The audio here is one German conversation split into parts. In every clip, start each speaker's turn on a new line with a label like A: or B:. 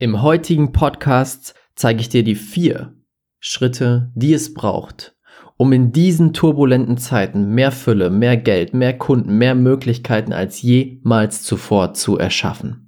A: Im heutigen Podcast zeige ich dir die vier Schritte, die es braucht, um in diesen turbulenten Zeiten mehr Fülle, mehr Geld, mehr Kunden, mehr Möglichkeiten als jemals zuvor zu erschaffen.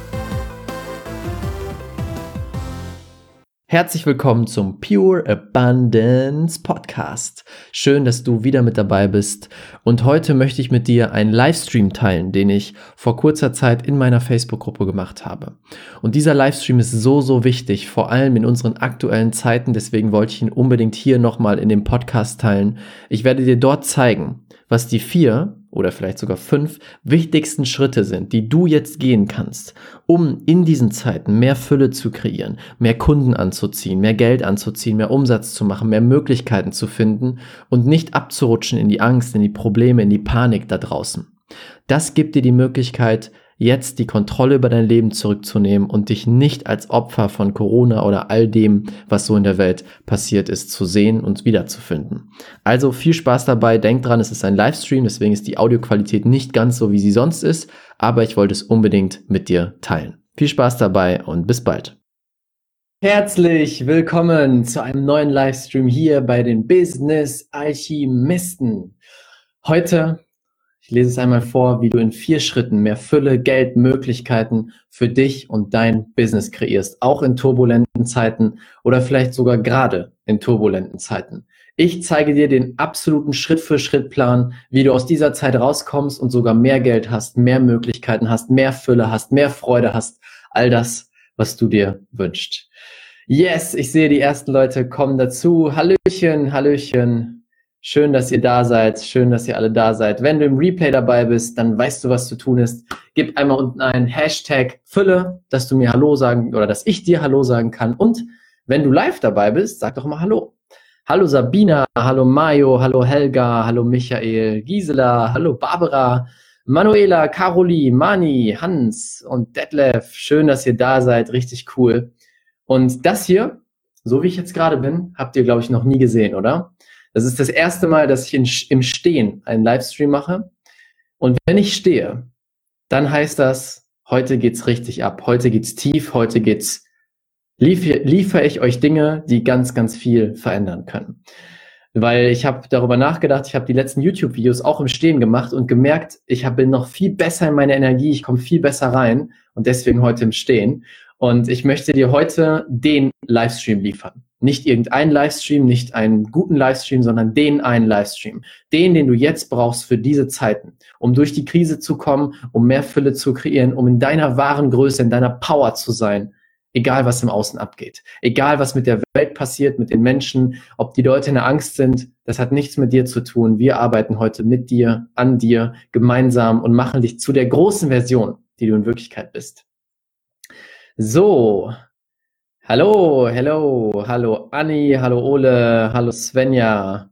A: Herzlich willkommen zum Pure Abundance Podcast. Schön, dass du wieder mit dabei bist. Und heute möchte ich mit dir einen Livestream teilen, den ich vor kurzer Zeit in meiner Facebook-Gruppe gemacht habe. Und dieser Livestream ist so, so wichtig, vor allem in unseren aktuellen Zeiten. Deswegen wollte ich ihn unbedingt hier nochmal in dem Podcast teilen. Ich werde dir dort zeigen, was die vier oder vielleicht sogar fünf wichtigsten Schritte sind, die du jetzt gehen kannst, um in diesen Zeiten mehr Fülle zu kreieren, mehr Kunden anzuziehen, mehr Geld anzuziehen, mehr Umsatz zu machen, mehr Möglichkeiten zu finden und nicht abzurutschen in die Angst, in die Probleme, in die Panik da draußen. Das gibt dir die Möglichkeit, jetzt die Kontrolle über dein Leben zurückzunehmen und dich nicht als Opfer von Corona oder all dem, was so in der Welt passiert ist, zu sehen und wiederzufinden. Also viel Spaß dabei. Denk dran, es ist ein Livestream, deswegen ist die Audioqualität nicht ganz so, wie sie sonst ist, aber ich wollte es unbedingt mit dir teilen. Viel Spaß dabei und bis bald. Herzlich willkommen zu einem neuen Livestream hier bei den Business Alchemisten. Heute ich lese es einmal vor, wie du in vier Schritten mehr Fülle, Geld, Möglichkeiten für dich und dein Business kreierst, auch in turbulenten Zeiten oder vielleicht sogar gerade in turbulenten Zeiten. Ich zeige dir den absoluten Schritt-für-Schritt-Plan, wie du aus dieser Zeit rauskommst und sogar mehr Geld hast, mehr Möglichkeiten hast, mehr Fülle hast, mehr Freude hast, all das, was du dir wünschst. Yes, ich sehe die ersten Leute kommen dazu. Hallöchen, Hallöchen. Schön, dass ihr da seid. Schön, dass ihr alle da seid. Wenn du im Replay dabei bist, dann weißt du, was zu tun ist. Gib einmal unten ein Hashtag Fülle, dass du mir Hallo sagen oder dass ich dir Hallo sagen kann. Und wenn du live dabei bist, sag doch mal Hallo. Hallo Sabina, hallo Mayo, hallo Helga, hallo Michael, Gisela, hallo Barbara, Manuela, Caroli, Mani, Hans und Detlef. Schön, dass ihr da seid. Richtig cool. Und das hier, so wie ich jetzt gerade bin, habt ihr, glaube ich, noch nie gesehen, oder? Das ist das erste Mal, dass ich in, im Stehen einen Livestream mache. Und wenn ich stehe, dann heißt das, heute geht's richtig ab, heute geht's tief, heute geht's, liefere liefer ich euch Dinge, die ganz, ganz viel verändern können. Weil ich habe darüber nachgedacht, ich habe die letzten YouTube-Videos auch im Stehen gemacht und gemerkt, ich hab, bin noch viel besser in meiner Energie, ich komme viel besser rein und deswegen heute im Stehen. Und ich möchte dir heute den Livestream liefern. Nicht irgendein Livestream, nicht einen guten Livestream, sondern den einen Livestream. Den, den du jetzt brauchst für diese Zeiten, um durch die Krise zu kommen, um mehr Fülle zu kreieren, um in deiner wahren Größe, in deiner Power zu sein. Egal, was im Außen abgeht. Egal, was mit der Welt passiert, mit den Menschen, ob die Leute in der Angst sind, das hat nichts mit dir zu tun. Wir arbeiten heute mit dir, an dir, gemeinsam und machen dich zu der großen Version, die du in Wirklichkeit bist. So, Hallo, hello, hallo Anni, hallo Ole, hallo Svenja.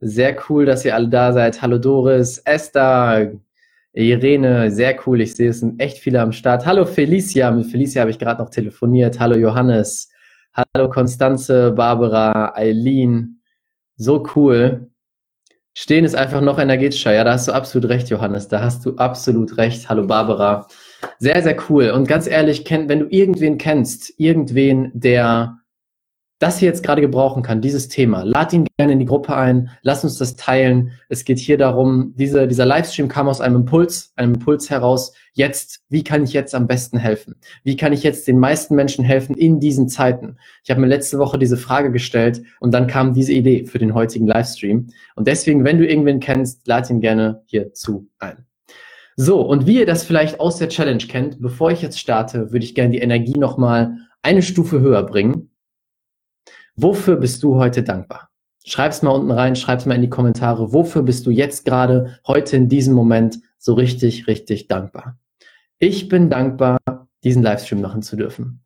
A: Sehr cool, dass ihr alle da seid. Hallo Doris, Esther, Irene, sehr cool. Ich sehe, es sind echt viele am Start. Hallo Felicia, mit Felicia habe ich gerade noch telefoniert. Hallo Johannes, hallo Konstanze, Barbara, Eileen. So cool. Stehen ist einfach noch energetischer. Ja, da hast du absolut recht, Johannes. Da hast du absolut recht. Hallo Barbara. Sehr, sehr cool. Und ganz ehrlich, wenn du irgendwen kennst, irgendwen, der das hier jetzt gerade gebrauchen kann, dieses Thema, lad ihn gerne in die Gruppe ein, lass uns das teilen. Es geht hier darum, diese, dieser Livestream kam aus einem Impuls, einem Impuls heraus, jetzt, wie kann ich jetzt am besten helfen? Wie kann ich jetzt den meisten Menschen helfen in diesen Zeiten? Ich habe mir letzte Woche diese Frage gestellt und dann kam diese Idee für den heutigen Livestream. Und deswegen, wenn du irgendwen kennst, lad ihn gerne hierzu ein. So, und wie ihr das vielleicht aus der Challenge kennt, bevor ich jetzt starte, würde ich gerne die Energie nochmal eine Stufe höher bringen. Wofür bist du heute dankbar? Schreib's mal unten rein, schreib's mal in die Kommentare. Wofür bist du jetzt gerade, heute in diesem Moment so richtig, richtig dankbar? Ich bin dankbar, diesen Livestream machen zu dürfen.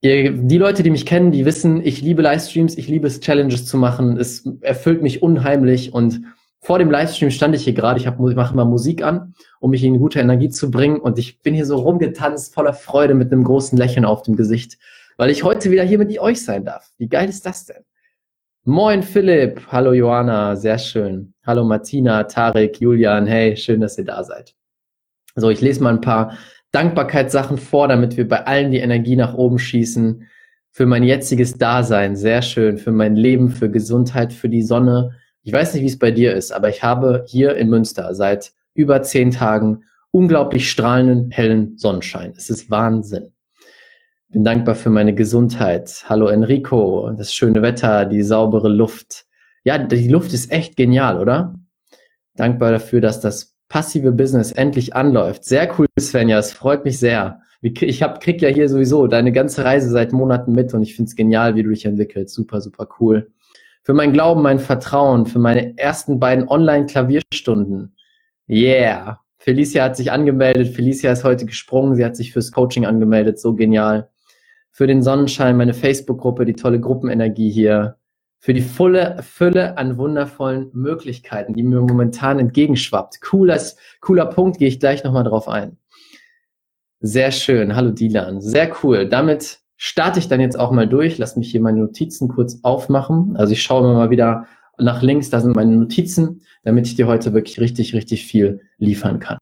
A: Ihr, die Leute, die mich kennen, die wissen, ich liebe Livestreams, ich liebe es, Challenges zu machen. Es erfüllt mich unheimlich. Und vor dem Livestream stand ich hier gerade. Ich, hab, ich mache mal Musik an, um mich in gute Energie zu bringen. Und ich bin hier so rumgetanzt, voller Freude, mit einem großen Lächeln auf dem Gesicht, weil ich heute wieder hier mit euch sein darf. Wie geil ist das denn? Moin Philipp, hallo Johanna, sehr schön. Hallo Martina, Tarek, Julian, hey, schön, dass ihr da seid. So, ich lese mal ein paar Dankbarkeitssachen vor, damit wir bei allen die Energie nach oben schießen. Für mein jetziges Dasein, sehr schön. Für mein Leben, für Gesundheit, für die Sonne. Ich weiß nicht, wie es bei dir ist, aber ich habe hier in Münster seit über zehn Tagen unglaublich strahlenden, hellen Sonnenschein. Es ist Wahnsinn. Bin dankbar für meine Gesundheit. Hallo Enrico, das schöne Wetter, die saubere Luft. Ja, die Luft ist echt genial, oder? Dankbar dafür, dass das passive Business endlich anläuft. Sehr cool, Svenja, es freut mich sehr. Ich hab, krieg ja hier sowieso deine ganze Reise seit Monaten mit und ich find's genial, wie du dich entwickelst. Super, super cool. Für mein Glauben, mein Vertrauen, für meine ersten beiden Online-Klavierstunden. Yeah. Felicia hat sich angemeldet. Felicia ist heute gesprungen. Sie hat sich fürs Coaching angemeldet. So genial. Für den Sonnenschein, meine Facebook-Gruppe, die tolle Gruppenenergie hier für die volle Fülle an wundervollen Möglichkeiten, die mir momentan entgegenschwappt. Cooles, cooler Punkt, gehe ich gleich nochmal drauf ein. Sehr schön. Hallo Dilan. Sehr cool. Damit starte ich dann jetzt auch mal durch. Lass mich hier meine Notizen kurz aufmachen. Also ich schaue mal wieder nach links, da sind meine Notizen, damit ich dir heute wirklich richtig, richtig viel liefern kann.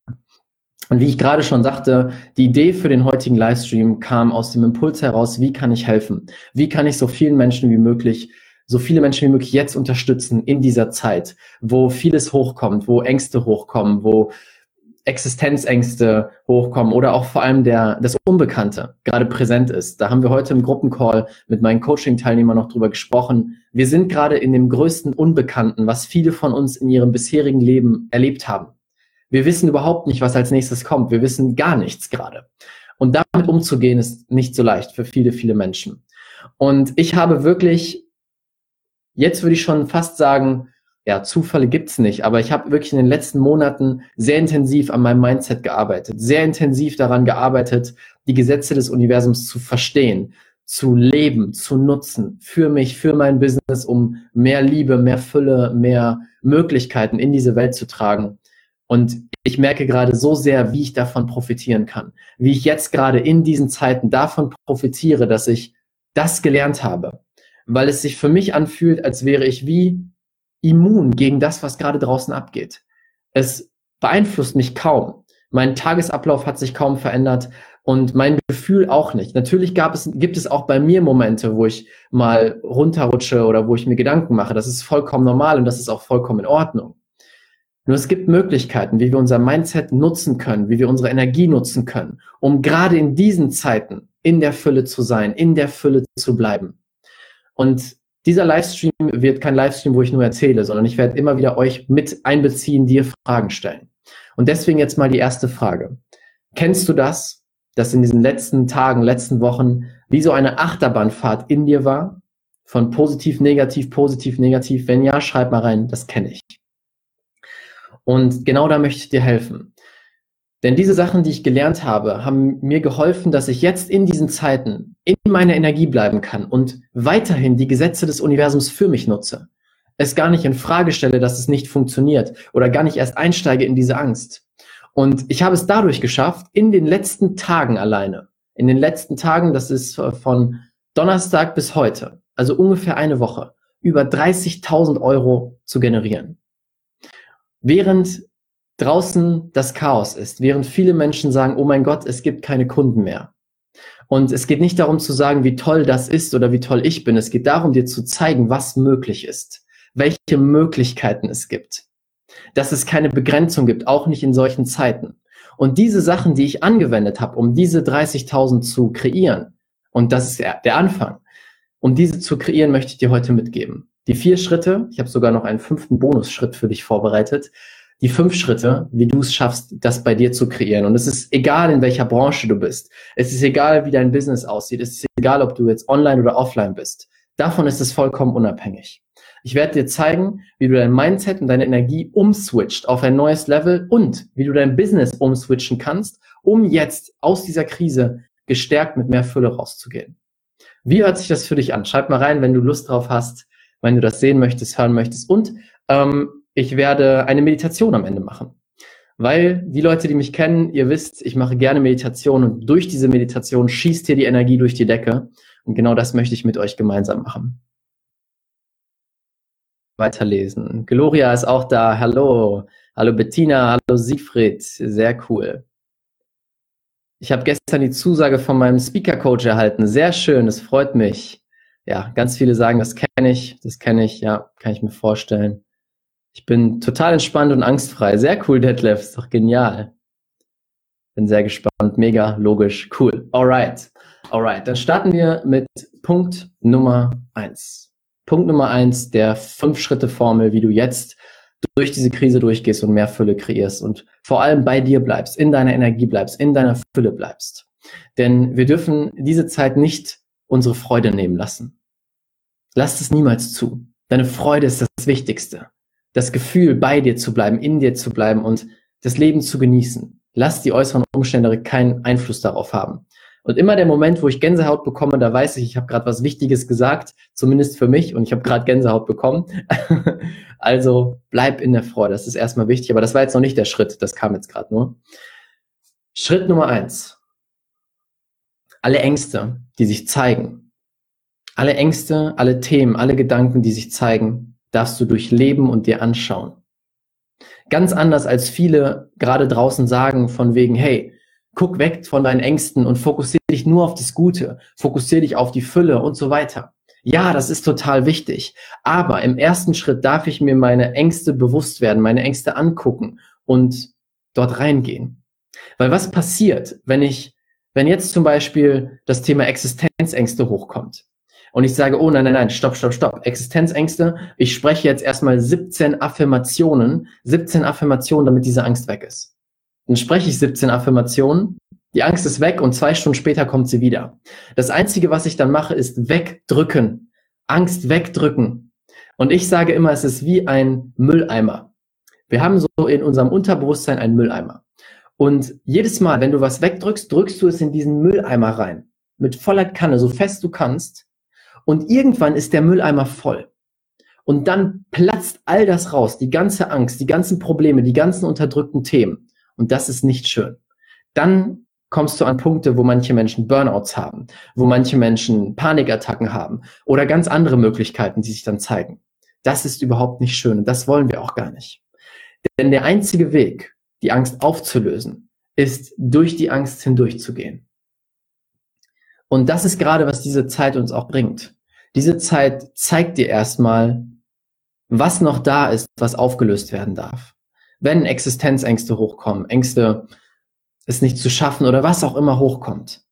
A: Und wie ich gerade schon sagte, die Idee für den heutigen Livestream kam aus dem Impuls heraus, wie kann ich helfen? Wie kann ich so vielen Menschen wie möglich so viele Menschen wie möglich jetzt unterstützen in dieser Zeit, wo vieles hochkommt, wo Ängste hochkommen, wo Existenzängste hochkommen oder auch vor allem der, das Unbekannte gerade präsent ist. Da haben wir heute im Gruppencall mit meinen Coaching-Teilnehmern noch drüber gesprochen. Wir sind gerade in dem größten Unbekannten, was viele von uns in ihrem bisherigen Leben erlebt haben. Wir wissen überhaupt nicht, was als nächstes kommt. Wir wissen gar nichts gerade. Und damit umzugehen ist nicht so leicht für viele, viele Menschen. Und ich habe wirklich jetzt würde ich schon fast sagen, ja, Zufälle gibt's nicht, aber ich habe wirklich in den letzten Monaten sehr intensiv an meinem Mindset gearbeitet, sehr intensiv daran gearbeitet, die Gesetze des Universums zu verstehen, zu leben, zu nutzen, für mich, für mein Business, um mehr Liebe, mehr Fülle, mehr Möglichkeiten in diese Welt zu tragen. Und ich merke gerade so sehr, wie ich davon profitieren kann, wie ich jetzt gerade in diesen Zeiten davon profitiere, dass ich das gelernt habe, weil es sich für mich anfühlt, als wäre ich wie immun gegen das, was gerade draußen abgeht. Es beeinflusst mich kaum. Mein Tagesablauf hat sich kaum verändert und mein Gefühl auch nicht. Natürlich gab es, gibt es auch bei mir Momente, wo ich mal runterrutsche oder wo ich mir Gedanken mache. Das ist vollkommen normal und das ist auch vollkommen in Ordnung. Nur es gibt Möglichkeiten, wie wir unser Mindset nutzen können, wie wir unsere Energie nutzen können, um gerade in diesen Zeiten in der Fülle zu sein, in der Fülle zu bleiben. Und dieser Livestream wird kein Livestream, wo ich nur erzähle, sondern ich werde immer wieder euch mit einbeziehen, dir Fragen stellen. Und deswegen jetzt mal die erste Frage. Kennst du das, dass in diesen letzten Tagen, letzten Wochen wie so eine Achterbahnfahrt in dir war? Von positiv, negativ, positiv, negativ. Wenn ja, schreib mal rein, das kenne ich. Und genau da möchte ich dir helfen. Denn diese Sachen, die ich gelernt habe, haben mir geholfen, dass ich jetzt in diesen Zeiten in meiner Energie bleiben kann und weiterhin die Gesetze des Universums für mich nutze. Es gar nicht in Frage stelle, dass es nicht funktioniert oder gar nicht erst einsteige in diese Angst. Und ich habe es dadurch geschafft, in den letzten Tagen alleine, in den letzten Tagen, das ist von Donnerstag bis heute, also ungefähr eine Woche, über 30.000 Euro zu generieren. Während draußen das Chaos ist, während viele Menschen sagen, oh mein Gott, es gibt keine Kunden mehr. Und es geht nicht darum zu sagen, wie toll das ist oder wie toll ich bin. Es geht darum, dir zu zeigen, was möglich ist, welche Möglichkeiten es gibt, dass es keine Begrenzung gibt, auch nicht in solchen Zeiten. Und diese Sachen, die ich angewendet habe, um diese 30.000 zu kreieren, und das ist der Anfang, um diese zu kreieren, möchte ich dir heute mitgeben. Die vier Schritte, ich habe sogar noch einen fünften Bonusschritt für dich vorbereitet, die fünf Schritte, wie du es schaffst, das bei dir zu kreieren. Und es ist egal, in welcher Branche du bist. Es ist egal, wie dein Business aussieht. Es ist egal, ob du jetzt online oder offline bist. Davon ist es vollkommen unabhängig. Ich werde dir zeigen, wie du dein Mindset und deine Energie umswitcht auf ein neues Level und wie du dein Business umswitchen kannst, um jetzt aus dieser Krise gestärkt mit mehr Fülle rauszugehen. Wie hört sich das für dich an? Schreib mal rein, wenn du Lust drauf hast, wenn du das sehen möchtest, hören möchtest. Und ähm, ich werde eine Meditation am Ende machen. Weil die Leute, die mich kennen, ihr wisst, ich mache gerne Meditation und durch diese Meditation schießt hier die Energie durch die Decke. Und genau das möchte ich mit euch gemeinsam machen. Weiterlesen. Gloria ist auch da. Hallo. Hallo Bettina. Hallo Siegfried. Sehr cool. Ich habe gestern die Zusage von meinem Speaker-Coach erhalten. Sehr schön, es freut mich. Ja, ganz viele sagen, das kenne ich, das kenne ich, ja, kann ich mir vorstellen. Ich bin total entspannt und angstfrei. Sehr cool, Detlef, ist doch genial. Bin sehr gespannt, mega logisch, cool. Alright, alright. Dann starten wir mit Punkt Nummer eins. Punkt Nummer eins der Fünf-Schritte-Formel, wie du jetzt durch diese Krise durchgehst und mehr Fülle kreierst und vor allem bei dir bleibst, in deiner Energie bleibst, in deiner Fülle bleibst. Denn wir dürfen diese Zeit nicht unsere Freude nehmen lassen. Lass es niemals zu. Deine Freude ist das Wichtigste. Das Gefühl, bei dir zu bleiben, in dir zu bleiben und das Leben zu genießen. Lass die äußeren Umstände keinen Einfluss darauf haben. Und immer der Moment, wo ich Gänsehaut bekomme, da weiß ich, ich habe gerade was Wichtiges gesagt, zumindest für mich, und ich habe gerade Gänsehaut bekommen. also bleib in der Freude, das ist erstmal wichtig, aber das war jetzt noch nicht der Schritt, das kam jetzt gerade nur. Schritt Nummer eins. Alle Ängste, die sich zeigen, alle Ängste, alle Themen, alle Gedanken, die sich zeigen, darfst du durchleben und dir anschauen. Ganz anders als viele gerade draußen sagen von wegen, hey, Guck weg von deinen Ängsten und fokussiere dich nur auf das Gute. Fokussiere dich auf die Fülle und so weiter. Ja, das ist total wichtig. Aber im ersten Schritt darf ich mir meine Ängste bewusst werden, meine Ängste angucken und dort reingehen. Weil was passiert, wenn ich, wenn jetzt zum Beispiel das Thema Existenzängste hochkommt und ich sage, oh nein, nein, nein, stopp, stopp, stopp, Existenzängste, ich spreche jetzt erstmal 17 Affirmationen, 17 Affirmationen, damit diese Angst weg ist. Dann spreche ich 17 Affirmationen. Die Angst ist weg und zwei Stunden später kommt sie wieder. Das Einzige, was ich dann mache, ist wegdrücken. Angst wegdrücken. Und ich sage immer, es ist wie ein Mülleimer. Wir haben so in unserem Unterbewusstsein einen Mülleimer. Und jedes Mal, wenn du was wegdrückst, drückst du es in diesen Mülleimer rein. Mit voller Kanne, so fest du kannst. Und irgendwann ist der Mülleimer voll. Und dann platzt all das raus, die ganze Angst, die ganzen Probleme, die ganzen unterdrückten Themen. Und das ist nicht schön. Dann kommst du an Punkte, wo manche Menschen Burnouts haben, wo manche Menschen Panikattacken haben oder ganz andere Möglichkeiten, die sich dann zeigen. Das ist überhaupt nicht schön und das wollen wir auch gar nicht. Denn der einzige Weg, die Angst aufzulösen, ist durch die Angst hindurchzugehen. Und das ist gerade, was diese Zeit uns auch bringt. Diese Zeit zeigt dir erstmal, was noch da ist, was aufgelöst werden darf wenn Existenzängste hochkommen, Ängste, es nicht zu schaffen oder was auch immer hochkommt.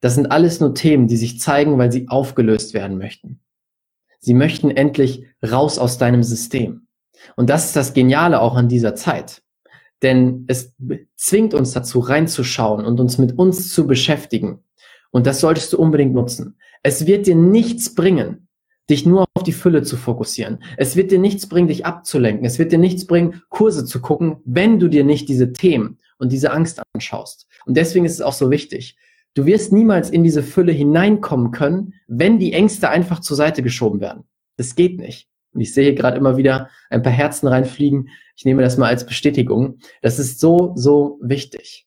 A: Das sind alles nur Themen, die sich zeigen, weil sie aufgelöst werden möchten. Sie möchten endlich raus aus deinem System. Und das ist das Geniale auch an dieser Zeit. Denn es zwingt uns dazu, reinzuschauen und uns mit uns zu beschäftigen. Und das solltest du unbedingt nutzen. Es wird dir nichts bringen, dich nur auf die Fülle zu fokussieren. Es wird dir nichts bringen, dich abzulenken. Es wird dir nichts bringen, Kurse zu gucken, wenn du dir nicht diese Themen und diese Angst anschaust. Und deswegen ist es auch so wichtig. Du wirst niemals in diese Fülle hineinkommen können, wenn die Ängste einfach zur Seite geschoben werden. Das geht nicht. Und ich sehe hier gerade immer wieder ein paar Herzen reinfliegen. Ich nehme das mal als Bestätigung. Das ist so, so wichtig.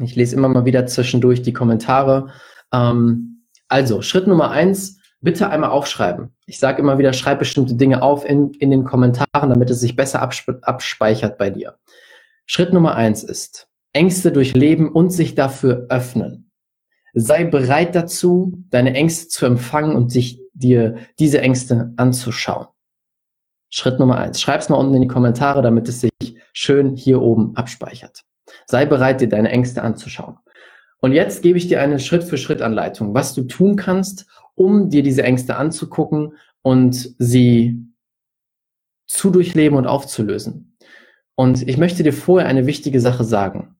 A: Ich lese immer mal wieder zwischendurch die Kommentare. Ähm, also, Schritt Nummer eins, bitte einmal aufschreiben. Ich sage immer wieder, schreib bestimmte Dinge auf in, in den Kommentaren, damit es sich besser abspe abspeichert bei dir. Schritt Nummer eins ist, Ängste durchleben und sich dafür öffnen. Sei bereit dazu, deine Ängste zu empfangen und sich dir diese Ängste anzuschauen. Schritt Nummer eins. Schreib's mal unten in die Kommentare, damit es sich schön hier oben abspeichert. Sei bereit, dir deine Ängste anzuschauen. Und jetzt gebe ich dir eine Schritt-für-Schritt-Anleitung, was du tun kannst, um dir diese Ängste anzugucken und sie zu durchleben und aufzulösen. Und ich möchte dir vorher eine wichtige Sache sagen.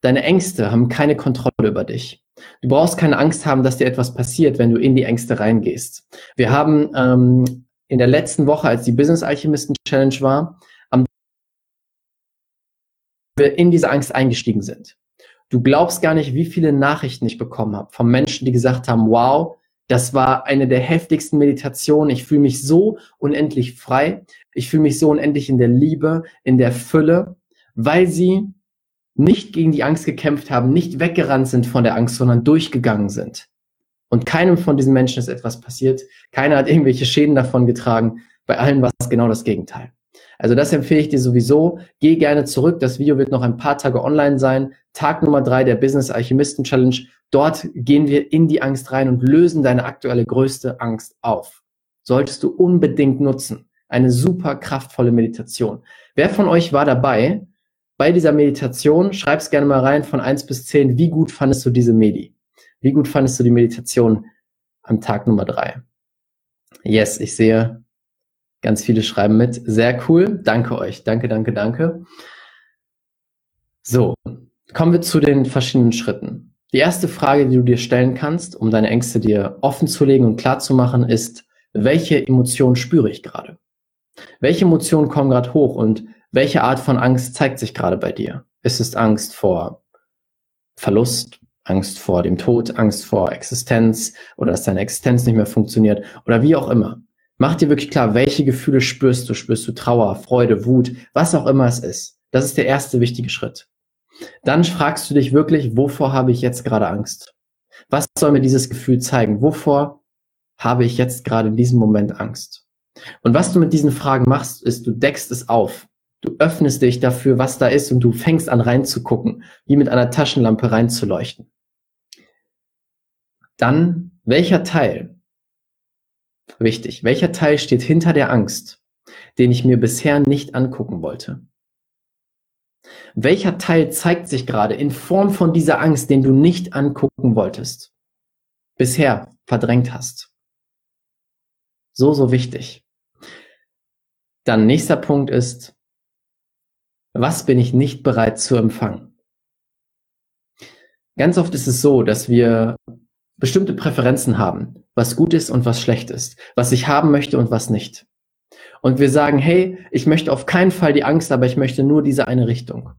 A: Deine Ängste haben keine Kontrolle über dich. Du brauchst keine Angst haben, dass dir etwas passiert, wenn du in die Ängste reingehst. Wir haben ähm, in der letzten Woche, als die Business Alchemisten Challenge war, wir in diese Angst eingestiegen sind. Du glaubst gar nicht, wie viele Nachrichten ich bekommen habe von Menschen, die gesagt haben, wow, das war eine der heftigsten Meditationen. Ich fühle mich so unendlich frei. Ich fühle mich so unendlich in der Liebe, in der Fülle, weil sie nicht gegen die Angst gekämpft haben, nicht weggerannt sind von der Angst, sondern durchgegangen sind. Und keinem von diesen Menschen ist etwas passiert. Keiner hat irgendwelche Schäden davon getragen. Bei allen war es genau das Gegenteil. Also das empfehle ich dir sowieso. Geh gerne zurück. Das Video wird noch ein paar Tage online sein. Tag Nummer drei der Business Alchemisten Challenge. Dort gehen wir in die Angst rein und lösen deine aktuelle größte Angst auf. Solltest du unbedingt nutzen. Eine super kraftvolle Meditation. Wer von euch war dabei bei dieser Meditation? Schreib's gerne mal rein von eins bis zehn. Wie gut fandest du diese Medi? Wie gut fandest du die Meditation am Tag Nummer drei? Yes, ich sehe, Ganz viele schreiben mit. Sehr cool. Danke euch. Danke, danke, danke. So, kommen wir zu den verschiedenen Schritten. Die erste Frage, die du dir stellen kannst, um deine Ängste dir offen zu legen und klar zu machen, ist, welche Emotionen spüre ich gerade? Welche Emotionen kommen gerade hoch und welche Art von Angst zeigt sich gerade bei dir? Ist es Angst vor Verlust, Angst vor dem Tod, Angst vor Existenz oder dass deine Existenz nicht mehr funktioniert oder wie auch immer? Mach dir wirklich klar, welche Gefühle spürst du? Spürst du Trauer, Freude, Wut, was auch immer es ist. Das ist der erste wichtige Schritt. Dann fragst du dich wirklich, wovor habe ich jetzt gerade Angst? Was soll mir dieses Gefühl zeigen? Wovor habe ich jetzt gerade in diesem Moment Angst? Und was du mit diesen Fragen machst, ist, du deckst es auf. Du öffnest dich dafür, was da ist und du fängst an reinzugucken, wie mit einer Taschenlampe reinzuleuchten. Dann, welcher Teil Wichtig. Welcher Teil steht hinter der Angst, den ich mir bisher nicht angucken wollte? Welcher Teil zeigt sich gerade in Form von dieser Angst, den du nicht angucken wolltest? Bisher verdrängt hast. So, so wichtig. Dann nächster Punkt ist, was bin ich nicht bereit zu empfangen? Ganz oft ist es so, dass wir bestimmte Präferenzen haben, was gut ist und was schlecht ist, was ich haben möchte und was nicht. Und wir sagen, hey, ich möchte auf keinen Fall die Angst, aber ich möchte nur diese eine Richtung.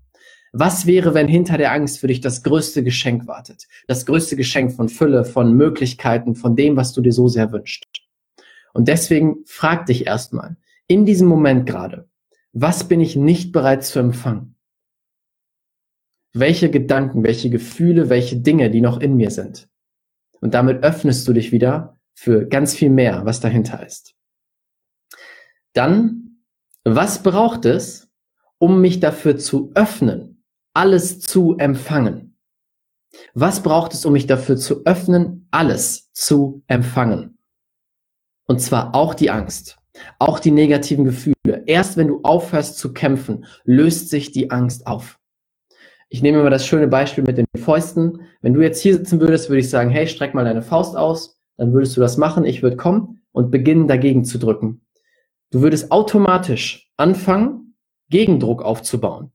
A: Was wäre, wenn hinter der Angst für dich das größte Geschenk wartet? Das größte Geschenk von Fülle, von Möglichkeiten, von dem, was du dir so sehr wünschst. Und deswegen frag dich erstmal, in diesem Moment gerade, was bin ich nicht bereit zu empfangen? Welche Gedanken, welche Gefühle, welche Dinge, die noch in mir sind? Und damit öffnest du dich wieder für ganz viel mehr, was dahinter ist. Dann, was braucht es, um mich dafür zu öffnen, alles zu empfangen? Was braucht es, um mich dafür zu öffnen, alles zu empfangen? Und zwar auch die Angst, auch die negativen Gefühle. Erst wenn du aufhörst zu kämpfen, löst sich die Angst auf. Ich nehme mal das schöne Beispiel mit den Fäusten. Wenn du jetzt hier sitzen würdest, würde ich sagen, hey, streck mal deine Faust aus. Dann würdest du das machen. Ich würde kommen und beginnen, dagegen zu drücken. Du würdest automatisch anfangen, Gegendruck aufzubauen.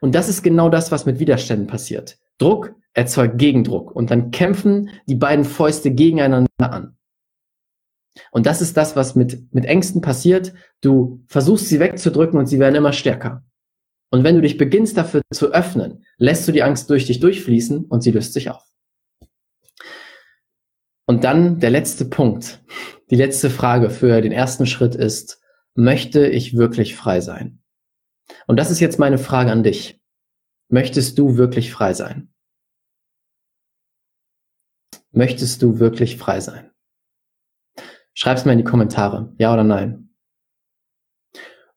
A: Und das ist genau das, was mit Widerständen passiert. Druck erzeugt Gegendruck und dann kämpfen die beiden Fäuste gegeneinander an. Und das ist das, was mit, mit Ängsten passiert. Du versuchst sie wegzudrücken und sie werden immer stärker. Und wenn du dich beginnst dafür zu öffnen, lässt du die Angst durch dich durchfließen und sie löst sich auf. Und dann der letzte Punkt, die letzte Frage für den ersten Schritt ist, möchte ich wirklich frei sein? Und das ist jetzt meine Frage an dich. Möchtest du wirklich frei sein? Möchtest du wirklich frei sein? Schreib's mir in die Kommentare, ja oder nein.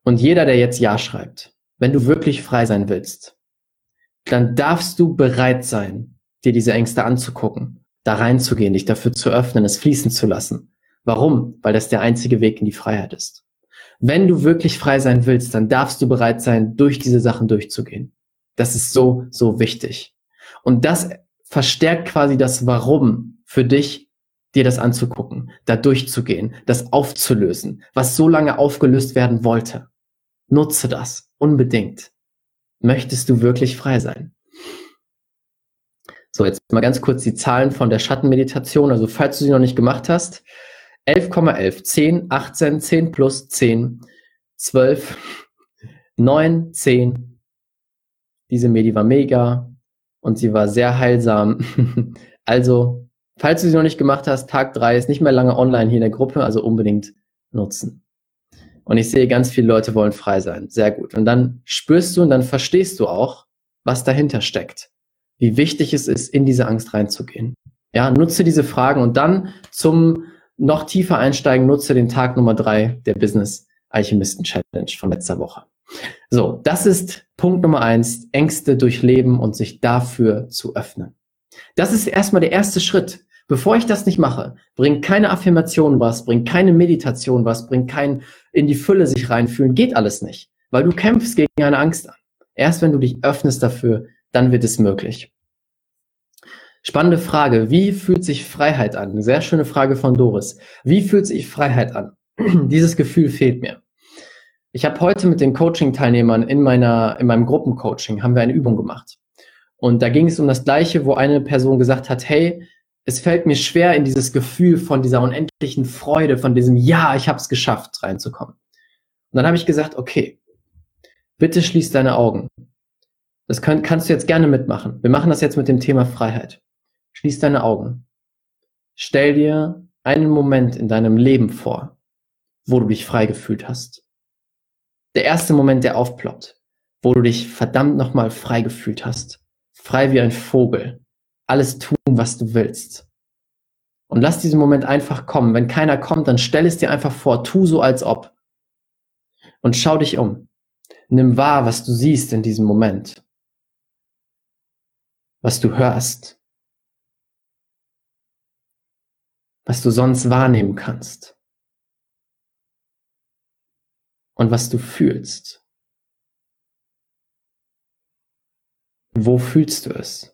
A: Und jeder, der jetzt Ja schreibt, wenn du wirklich frei sein willst, dann darfst du bereit sein, dir diese Ängste anzugucken, da reinzugehen, dich dafür zu öffnen, es fließen zu lassen. Warum? Weil das der einzige Weg in die Freiheit ist. Wenn du wirklich frei sein willst, dann darfst du bereit sein, durch diese Sachen durchzugehen. Das ist so, so wichtig. Und das verstärkt quasi das Warum für dich, dir das anzugucken, da durchzugehen, das aufzulösen, was so lange aufgelöst werden wollte. Nutze das unbedingt. Möchtest du wirklich frei sein? So, jetzt mal ganz kurz die Zahlen von der Schattenmeditation. Also, falls du sie noch nicht gemacht hast, 11,11, 10, 18, 10 plus 10, 12, 9, 10. Diese Medi war mega. und sie war sehr heilsam. also, falls du sie noch nicht gemacht hast, Tag drei ist nicht mehr lange online hier in der Gruppe, also unbedingt nutzen. Und ich sehe, ganz viele Leute wollen frei sein. Sehr gut. Und dann spürst du und dann verstehst du auch, was dahinter steckt. Wie wichtig es ist, in diese Angst reinzugehen. Ja, nutze diese Fragen und dann zum noch tiefer einsteigen, nutze den Tag Nummer drei der Business Alchemisten Challenge von letzter Woche. So, das ist Punkt Nummer eins, Ängste durchleben und sich dafür zu öffnen. Das ist erstmal der erste Schritt. Bevor ich das nicht mache, bringt keine Affirmation was, bringt keine Meditation was, bringt kein in die Fülle sich reinfühlen, geht alles nicht, weil du kämpfst gegen eine Angst an. Erst wenn du dich öffnest dafür, dann wird es möglich. Spannende Frage. Wie fühlt sich Freiheit an? Sehr schöne Frage von Doris. Wie fühlt sich Freiheit an? Dieses Gefühl fehlt mir. Ich habe heute mit den Coaching-Teilnehmern in meiner, in meinem Gruppencoaching haben wir eine Übung gemacht. Und da ging es um das Gleiche, wo eine Person gesagt hat, hey, es fällt mir schwer, in dieses Gefühl von dieser unendlichen Freude, von diesem Ja, ich habe es geschafft, reinzukommen. Und dann habe ich gesagt, okay, bitte schließ deine Augen. Das kann, kannst du jetzt gerne mitmachen. Wir machen das jetzt mit dem Thema Freiheit. Schließ deine Augen. Stell dir einen Moment in deinem Leben vor, wo du dich frei gefühlt hast der erste Moment, der aufploppt, wo du dich verdammt nochmal frei gefühlt hast. Frei wie ein Vogel. Alles tun, was du willst. Und lass diesen Moment einfach kommen. Wenn keiner kommt, dann stell es dir einfach vor, tu so als ob. Und schau dich um. Nimm wahr, was du siehst in diesem Moment. Was du hörst. Was du sonst wahrnehmen kannst und was du fühlst. Wo fühlst du es?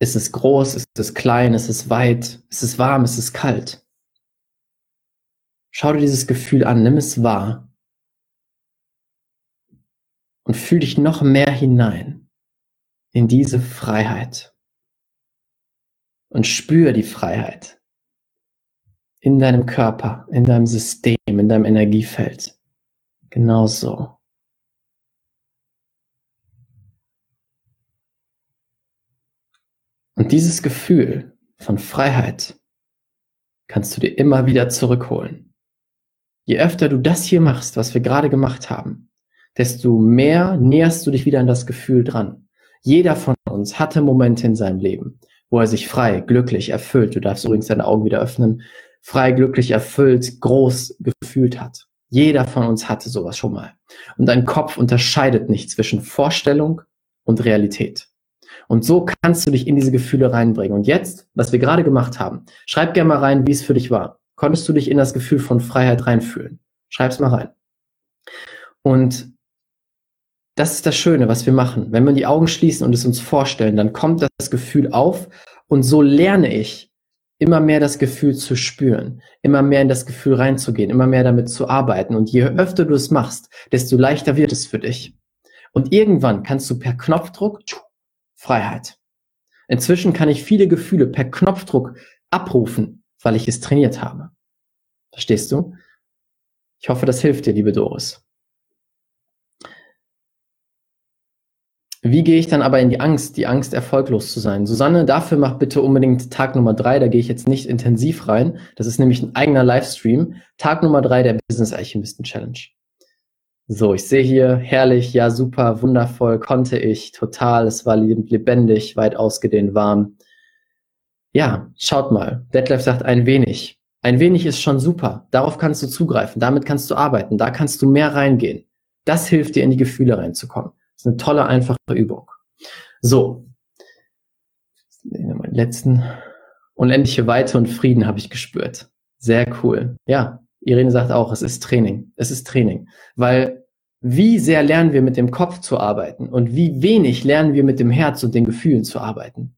A: Ist es groß? Ist es klein? Ist es weit? Ist es warm? Ist es kalt? Schau dir dieses Gefühl an, nimm es wahr und fühl dich noch mehr hinein in diese Freiheit und spür die Freiheit in deinem Körper, in deinem System, in deinem Energiefeld. Genauso. Und dieses Gefühl von Freiheit kannst du dir immer wieder zurückholen. Je öfter du das hier machst, was wir gerade gemacht haben, desto mehr näherst du dich wieder an das Gefühl dran. Jeder von uns hatte Momente in seinem Leben, wo er sich frei, glücklich, erfüllt, du darfst übrigens deine Augen wieder öffnen, frei, glücklich, erfüllt, groß gefühlt hat. Jeder von uns hatte sowas schon mal. Und dein Kopf unterscheidet nicht zwischen Vorstellung und Realität. Und so kannst du dich in diese Gefühle reinbringen. Und jetzt, was wir gerade gemacht haben, schreib gerne mal rein, wie es für dich war. Konntest du dich in das Gefühl von Freiheit reinfühlen? Schreib's mal rein. Und das ist das Schöne, was wir machen. Wenn wir die Augen schließen und es uns vorstellen, dann kommt das Gefühl auf und so lerne ich, immer mehr das Gefühl zu spüren, immer mehr in das Gefühl reinzugehen, immer mehr damit zu arbeiten. Und je öfter du es machst, desto leichter wird es für dich. Und irgendwann kannst du per Knopfdruck Freiheit. Inzwischen kann ich viele Gefühle per Knopfdruck abrufen, weil ich es trainiert habe. Verstehst du? Ich hoffe, das hilft dir, liebe Doris. Wie gehe ich dann aber in die Angst, die Angst erfolglos zu sein? Susanne, dafür mach bitte unbedingt Tag Nummer drei, da gehe ich jetzt nicht intensiv rein. Das ist nämlich ein eigener Livestream. Tag Nummer drei der Business Alchemisten Challenge. So, ich sehe hier, herrlich, ja super, wundervoll, konnte ich, total, es war lebendig, weit ausgedehnt, warm. Ja, schaut mal, Detlef sagt ein wenig. Ein wenig ist schon super, darauf kannst du zugreifen, damit kannst du arbeiten, da kannst du mehr reingehen. Das hilft dir, in die Gefühle reinzukommen. Das ist eine tolle, einfache Übung. So. Meinen letzten. Unendliche Weite und Frieden habe ich gespürt. Sehr cool. Ja, Irene sagt auch, es ist Training. Es ist Training. Weil wie sehr lernen wir mit dem Kopf zu arbeiten und wie wenig lernen wir mit dem Herz und den Gefühlen zu arbeiten.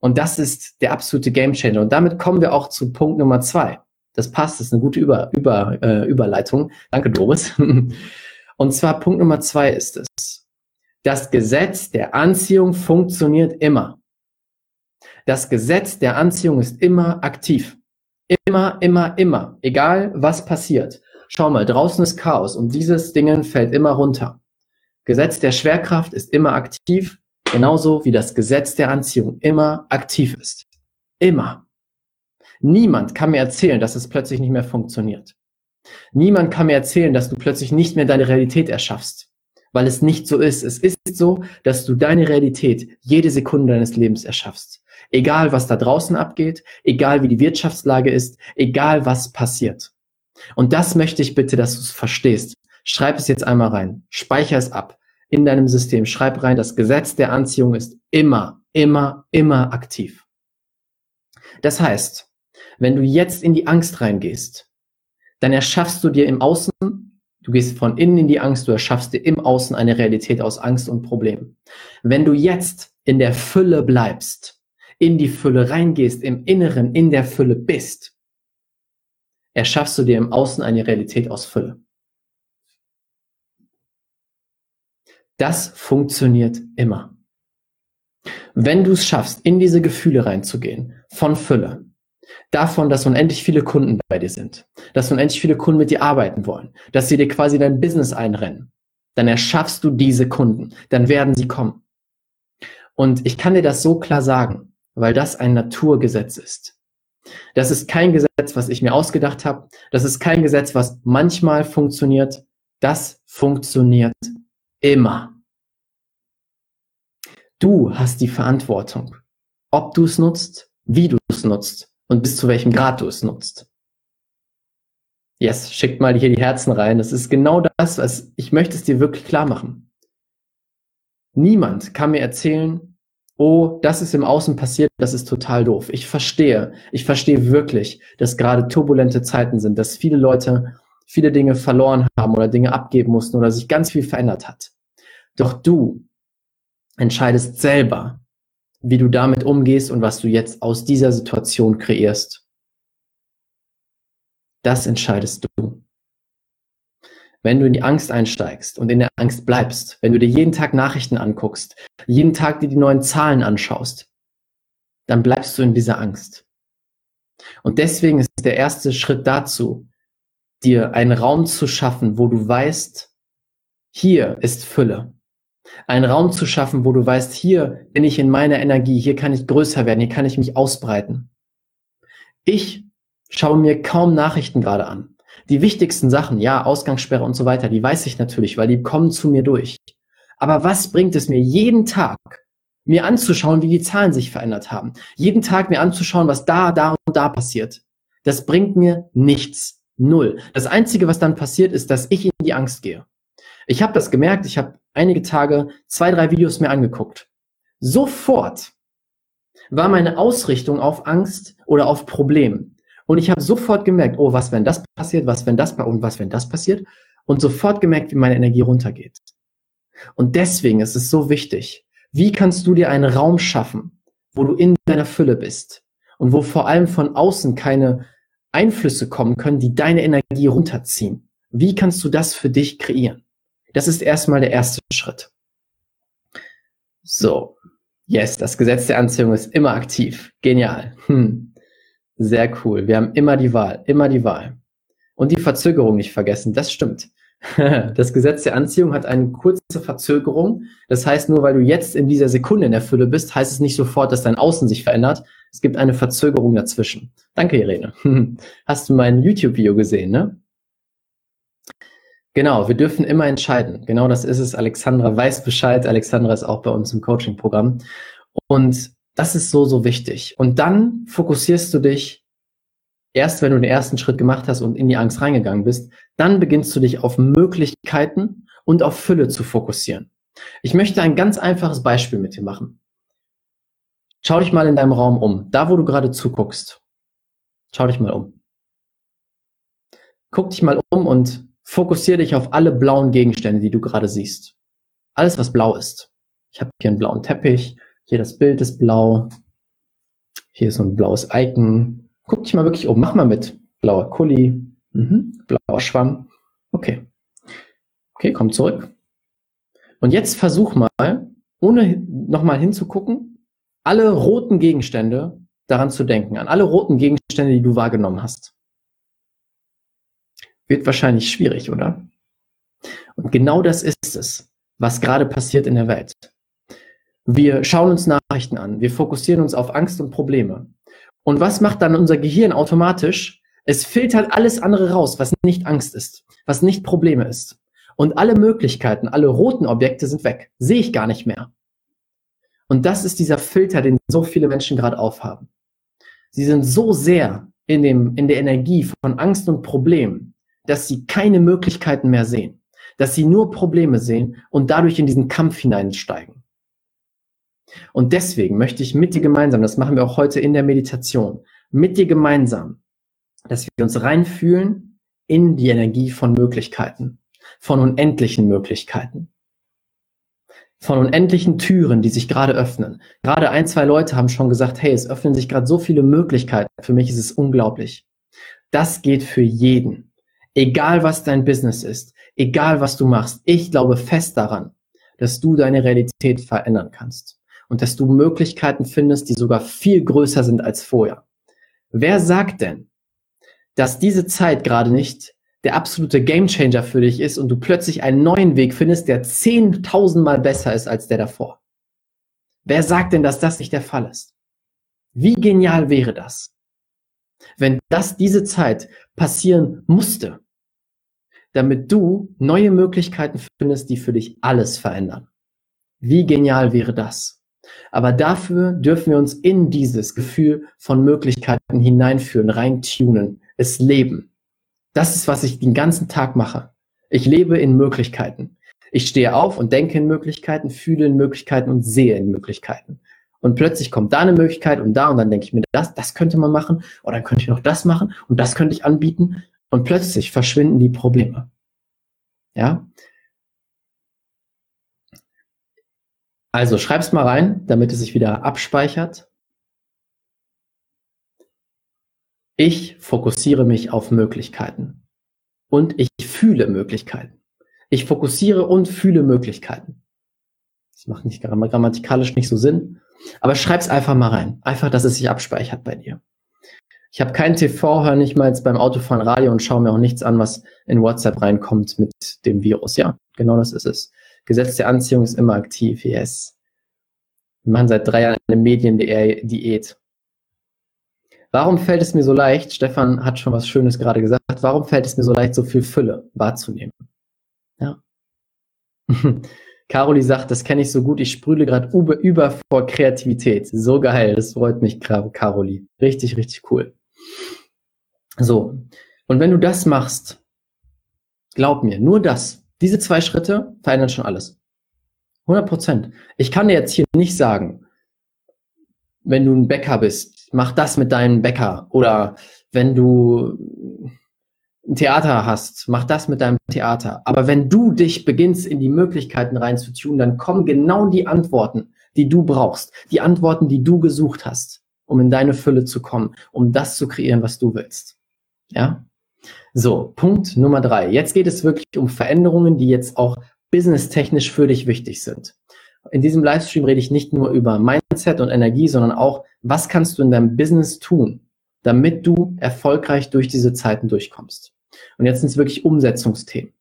A: Und das ist der absolute Gamechanger. Und damit kommen wir auch zu Punkt Nummer zwei. Das passt, das ist eine gute Über, Über, äh, Überleitung. Danke, Doris. Und zwar Punkt Nummer zwei ist es. Das Gesetz der Anziehung funktioniert immer. Das Gesetz der Anziehung ist immer aktiv. Immer, immer, immer. Egal was passiert. Schau mal, draußen ist Chaos und dieses Ding fällt immer runter. Gesetz der Schwerkraft ist immer aktiv, genauso wie das Gesetz der Anziehung immer aktiv ist. Immer. Niemand kann mir erzählen, dass es plötzlich nicht mehr funktioniert. Niemand kann mir erzählen, dass du plötzlich nicht mehr deine Realität erschaffst, weil es nicht so ist. Es ist so, dass du deine Realität jede Sekunde deines Lebens erschaffst. Egal, was da draußen abgeht, egal wie die Wirtschaftslage ist, egal was passiert. Und das möchte ich bitte, dass du es verstehst. Schreib es jetzt einmal rein. Speicher es ab in deinem System. Schreib rein, das Gesetz der Anziehung ist immer, immer, immer aktiv. Das heißt, wenn du jetzt in die Angst reingehst, dann erschaffst du dir im Außen, du gehst von innen in die Angst, du erschaffst dir im Außen eine Realität aus Angst und Problemen. Wenn du jetzt in der Fülle bleibst, in die Fülle reingehst, im Inneren in der Fülle bist, erschaffst du dir im Außen eine Realität aus Fülle. Das funktioniert immer. Wenn du es schaffst, in diese Gefühle reinzugehen, von Fülle, davon, dass unendlich viele Kunden bei dir sind, dass unendlich viele Kunden mit dir arbeiten wollen, dass sie dir quasi dein Business einrennen, dann erschaffst du diese Kunden, dann werden sie kommen. Und ich kann dir das so klar sagen, weil das ein Naturgesetz ist. Das ist kein Gesetz, was ich mir ausgedacht habe. Das ist kein Gesetz, was manchmal funktioniert. Das funktioniert immer. Du hast die Verantwortung, ob du es nutzt, wie du es nutzt und bis zu welchem Grad du es nutzt. Yes, schickt mal hier die Herzen rein. Das ist genau das, was ich möchte es dir wirklich klar machen. Niemand kann mir erzählen, oh, das ist im Außen passiert, das ist total doof. Ich verstehe, ich verstehe wirklich, dass gerade turbulente Zeiten sind, dass viele Leute viele Dinge verloren haben oder Dinge abgeben mussten oder sich ganz viel verändert hat. Doch du entscheidest selber, wie du damit umgehst und was du jetzt aus dieser Situation kreierst. Das entscheidest du. Wenn du in die Angst einsteigst und in der Angst bleibst, wenn du dir jeden Tag Nachrichten anguckst, jeden Tag dir die neuen Zahlen anschaust, dann bleibst du in dieser Angst. Und deswegen ist der erste Schritt dazu, dir einen Raum zu schaffen, wo du weißt, hier ist Fülle einen Raum zu schaffen, wo du weißt, hier bin ich in meiner Energie, hier kann ich größer werden, hier kann ich mich ausbreiten. Ich schaue mir kaum Nachrichten gerade an. Die wichtigsten Sachen, ja, Ausgangssperre und so weiter, die weiß ich natürlich, weil die kommen zu mir durch. Aber was bringt es mir jeden Tag, mir anzuschauen, wie die Zahlen sich verändert haben? Jeden Tag mir anzuschauen, was da, da und da passiert. Das bringt mir nichts. Null. Das Einzige, was dann passiert, ist, dass ich in die Angst gehe. Ich habe das gemerkt, ich habe einige Tage zwei, drei Videos mir angeguckt. Sofort war meine Ausrichtung auf Angst oder auf Problem. Und ich habe sofort gemerkt, oh, was, wenn das passiert, was, wenn das, und was, wenn das passiert. Und sofort gemerkt, wie meine Energie runtergeht. Und deswegen ist es so wichtig. Wie kannst du dir einen Raum schaffen, wo du in deiner Fülle bist und wo vor allem von außen keine Einflüsse kommen können, die deine Energie runterziehen? Wie kannst du das für dich kreieren? Das ist erstmal der erste Schritt. So, yes, das Gesetz der Anziehung ist immer aktiv. Genial. Hm. Sehr cool. Wir haben immer die Wahl, immer die Wahl. Und die Verzögerung nicht vergessen, das stimmt. Das Gesetz der Anziehung hat eine kurze Verzögerung. Das heißt, nur weil du jetzt in dieser Sekunde in der Fülle bist, heißt es nicht sofort, dass dein Außen sich verändert. Es gibt eine Verzögerung dazwischen. Danke, Irene. Hast du mein YouTube-Video gesehen, ne? Genau, wir dürfen immer entscheiden. Genau das ist es. Alexandra weiß Bescheid. Alexandra ist auch bei uns im Coaching-Programm. Und das ist so, so wichtig. Und dann fokussierst du dich erst, wenn du den ersten Schritt gemacht hast und in die Angst reingegangen bist, dann beginnst du dich auf Möglichkeiten und auf Fülle zu fokussieren. Ich möchte ein ganz einfaches Beispiel mit dir machen. Schau dich mal in deinem Raum um. Da, wo du gerade zuguckst. Schau dich mal um. Guck dich mal um und Fokussiere dich auf alle blauen Gegenstände, die du gerade siehst. Alles, was blau ist. Ich habe hier einen blauen Teppich, hier das Bild ist blau, hier ist so ein blaues Icon. Guck dich mal wirklich um, mach mal mit. Blauer Kuli, mhm. blauer Schwamm. Okay. Okay, komm zurück. Und jetzt versuch mal, ohne nochmal hinzugucken, alle roten Gegenstände daran zu denken, an alle roten Gegenstände, die du wahrgenommen hast. Wird wahrscheinlich schwierig, oder? Und genau das ist es. was gerade passiert in der Welt. Wir schauen uns Nachrichten an, wir fokussieren uns auf Angst und Probleme. Und was macht dann unser Gehirn automatisch? Es filtert alles andere raus, was nicht Angst ist, was nicht Probleme ist. Und alle Möglichkeiten, alle roten Objekte sind weg. Sehe ich gar nicht mehr. Und das ist dieser Filter, den so viele Menschen gerade aufhaben. Sie sind so sehr in dem, in der Energie von Angst und Problem, dass sie keine Möglichkeiten mehr sehen, dass sie nur Probleme sehen und dadurch in diesen Kampf hineinsteigen. Und deswegen möchte ich mit dir gemeinsam, das machen wir auch heute in der Meditation, mit dir gemeinsam, dass wir uns reinfühlen in die Energie von Möglichkeiten, von unendlichen Möglichkeiten, von unendlichen Türen, die sich gerade öffnen. Gerade ein, zwei Leute haben schon gesagt, hey, es öffnen sich gerade so viele Möglichkeiten. Für mich ist es unglaublich. Das geht für jeden. Egal was dein Business ist, egal was du machst. Ich glaube fest daran, dass du deine Realität verändern kannst und dass du Möglichkeiten findest, die sogar viel größer sind als vorher. Wer sagt denn, dass diese Zeit gerade nicht der absolute Gamechanger für dich ist und du plötzlich einen neuen Weg findest, der zehntausendmal besser ist als der davor? Wer sagt denn, dass das nicht der Fall ist? Wie genial wäre das, wenn das diese Zeit passieren musste, damit du neue Möglichkeiten findest, die für dich alles verändern? Wie genial wäre das? Aber dafür dürfen wir uns in dieses Gefühl von Möglichkeiten hineinführen, reintunen, es leben. Das ist, was ich den ganzen Tag mache. Ich lebe in Möglichkeiten. Ich stehe auf und denke in Möglichkeiten, fühle in Möglichkeiten und sehe in Möglichkeiten. Und plötzlich kommt da eine Möglichkeit und da und dann denke ich mir, das, das könnte man machen oder dann könnte ich noch das machen und das könnte ich anbieten und plötzlich verschwinden die Probleme. Ja, Also schreib's mal rein, damit es sich wieder abspeichert. Ich fokussiere mich auf Möglichkeiten und ich fühle Möglichkeiten. Ich fokussiere und fühle Möglichkeiten. Das macht nicht grammatikalisch nicht so Sinn, aber schreib's einfach mal rein. Einfach, dass es sich abspeichert bei dir. Ich habe kein TV, höre nicht mal jetzt beim Autofahren Radio und schaue mir auch nichts an, was in WhatsApp reinkommt mit dem Virus. Ja, genau das ist es. Gesetz der Anziehung ist immer aktiv, yes. Wir machen seit drei Jahren eine Mediendiät. Warum fällt es mir so leicht, Stefan hat schon was Schönes gerade gesagt, warum fällt es mir so leicht, so viel Fülle wahrzunehmen? Ja. Caroli sagt, das kenne ich so gut, ich sprühle gerade über, über vor Kreativität. So geil, das freut mich, Caroli. Richtig, richtig cool. So. Und wenn du das machst, glaub mir, nur das, diese zwei Schritte verändern schon alles. 100 Prozent. Ich kann dir jetzt hier nicht sagen, wenn du ein Bäcker bist, mach das mit deinem Bäcker. Oder wenn du ein Theater hast, mach das mit deinem Theater. Aber wenn du dich beginnst, in die Möglichkeiten reinzutun, dann kommen genau die Antworten, die du brauchst. Die Antworten, die du gesucht hast, um in deine Fülle zu kommen, um das zu kreieren, was du willst. Ja? So, Punkt Nummer drei. Jetzt geht es wirklich um Veränderungen, die jetzt auch businesstechnisch für dich wichtig sind. In diesem Livestream rede ich nicht nur über Mindset und Energie, sondern auch, was kannst du in deinem Business tun, damit du erfolgreich durch diese Zeiten durchkommst. Und jetzt sind es wirklich Umsetzungsthemen.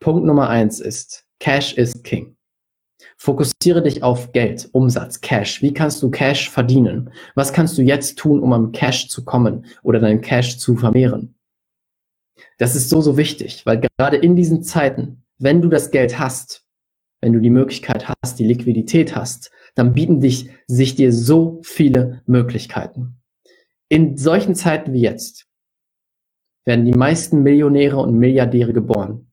A: Punkt Nummer eins ist, Cash is King. Fokussiere dich auf Geld, Umsatz, Cash. Wie kannst du Cash verdienen? Was kannst du jetzt tun, um am Cash zu kommen oder deinen Cash zu vermehren? Das ist so, so wichtig, weil gerade in diesen Zeiten wenn du das Geld hast, wenn du die Möglichkeit hast, die Liquidität hast, dann bieten dich, sich dir so viele Möglichkeiten. In solchen Zeiten wie jetzt werden die meisten Millionäre und Milliardäre geboren.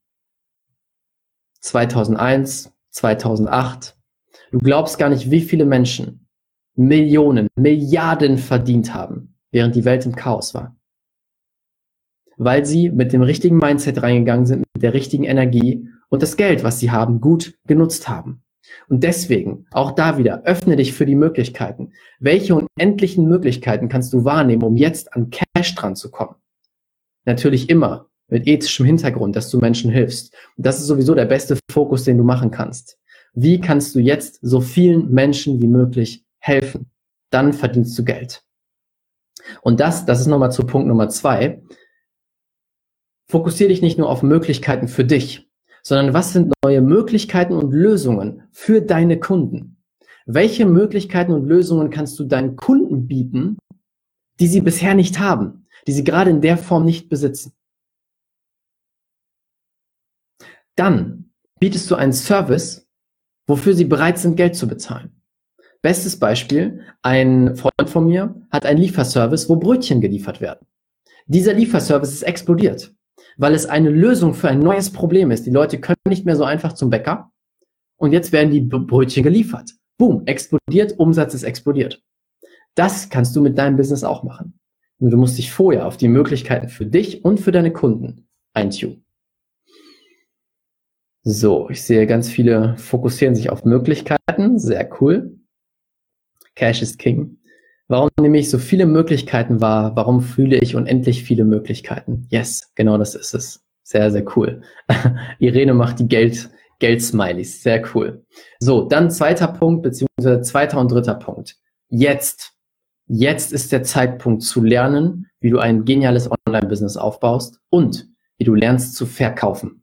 A: 2001, 2008. Du glaubst gar nicht, wie viele Menschen Millionen, Milliarden verdient haben, während die Welt im Chaos war. Weil sie mit dem richtigen Mindset reingegangen sind, mit der richtigen Energie und das Geld, was sie haben, gut genutzt haben. Und deswegen, auch da wieder, öffne dich für die Möglichkeiten. Welche unendlichen Möglichkeiten kannst du wahrnehmen, um jetzt an Cash dran zu kommen? Natürlich immer mit ethischem Hintergrund, dass du Menschen hilfst. Und das ist sowieso der beste Fokus, den du machen kannst. Wie kannst du jetzt so vielen Menschen wie möglich helfen? Dann verdienst du Geld. Und das, das ist nochmal zu Punkt Nummer zwei. Fokussiere dich nicht nur auf Möglichkeiten für dich, sondern was sind neue Möglichkeiten und Lösungen für deine Kunden? Welche Möglichkeiten und Lösungen kannst du deinen Kunden bieten, die sie bisher nicht haben, die sie gerade in der Form nicht besitzen? Dann bietest du einen Service, wofür sie bereit sind, Geld zu bezahlen. Bestes Beispiel, ein Freund von mir hat einen Lieferservice, wo Brötchen geliefert werden. Dieser Lieferservice ist explodiert, weil es eine Lösung für ein neues Problem ist. Die Leute können nicht mehr so einfach zum Bäcker und jetzt werden die Brötchen geliefert. Boom, explodiert, Umsatz ist explodiert. Das kannst du mit deinem Business auch machen. Nur du musst dich vorher auf die Möglichkeiten für dich und für deine Kunden eintun. So, ich sehe ganz viele fokussieren sich auf Möglichkeiten. Sehr cool. Cash is King. Warum nehme ich so viele Möglichkeiten wahr? Warum fühle ich unendlich viele Möglichkeiten? Yes, genau das ist es. Sehr, sehr cool. Irene macht die Geld, Geld-Smileys. Sehr cool. So, dann zweiter Punkt, beziehungsweise zweiter und dritter Punkt. Jetzt. Jetzt ist der Zeitpunkt zu lernen, wie du ein geniales Online-Business aufbaust und wie du lernst zu verkaufen.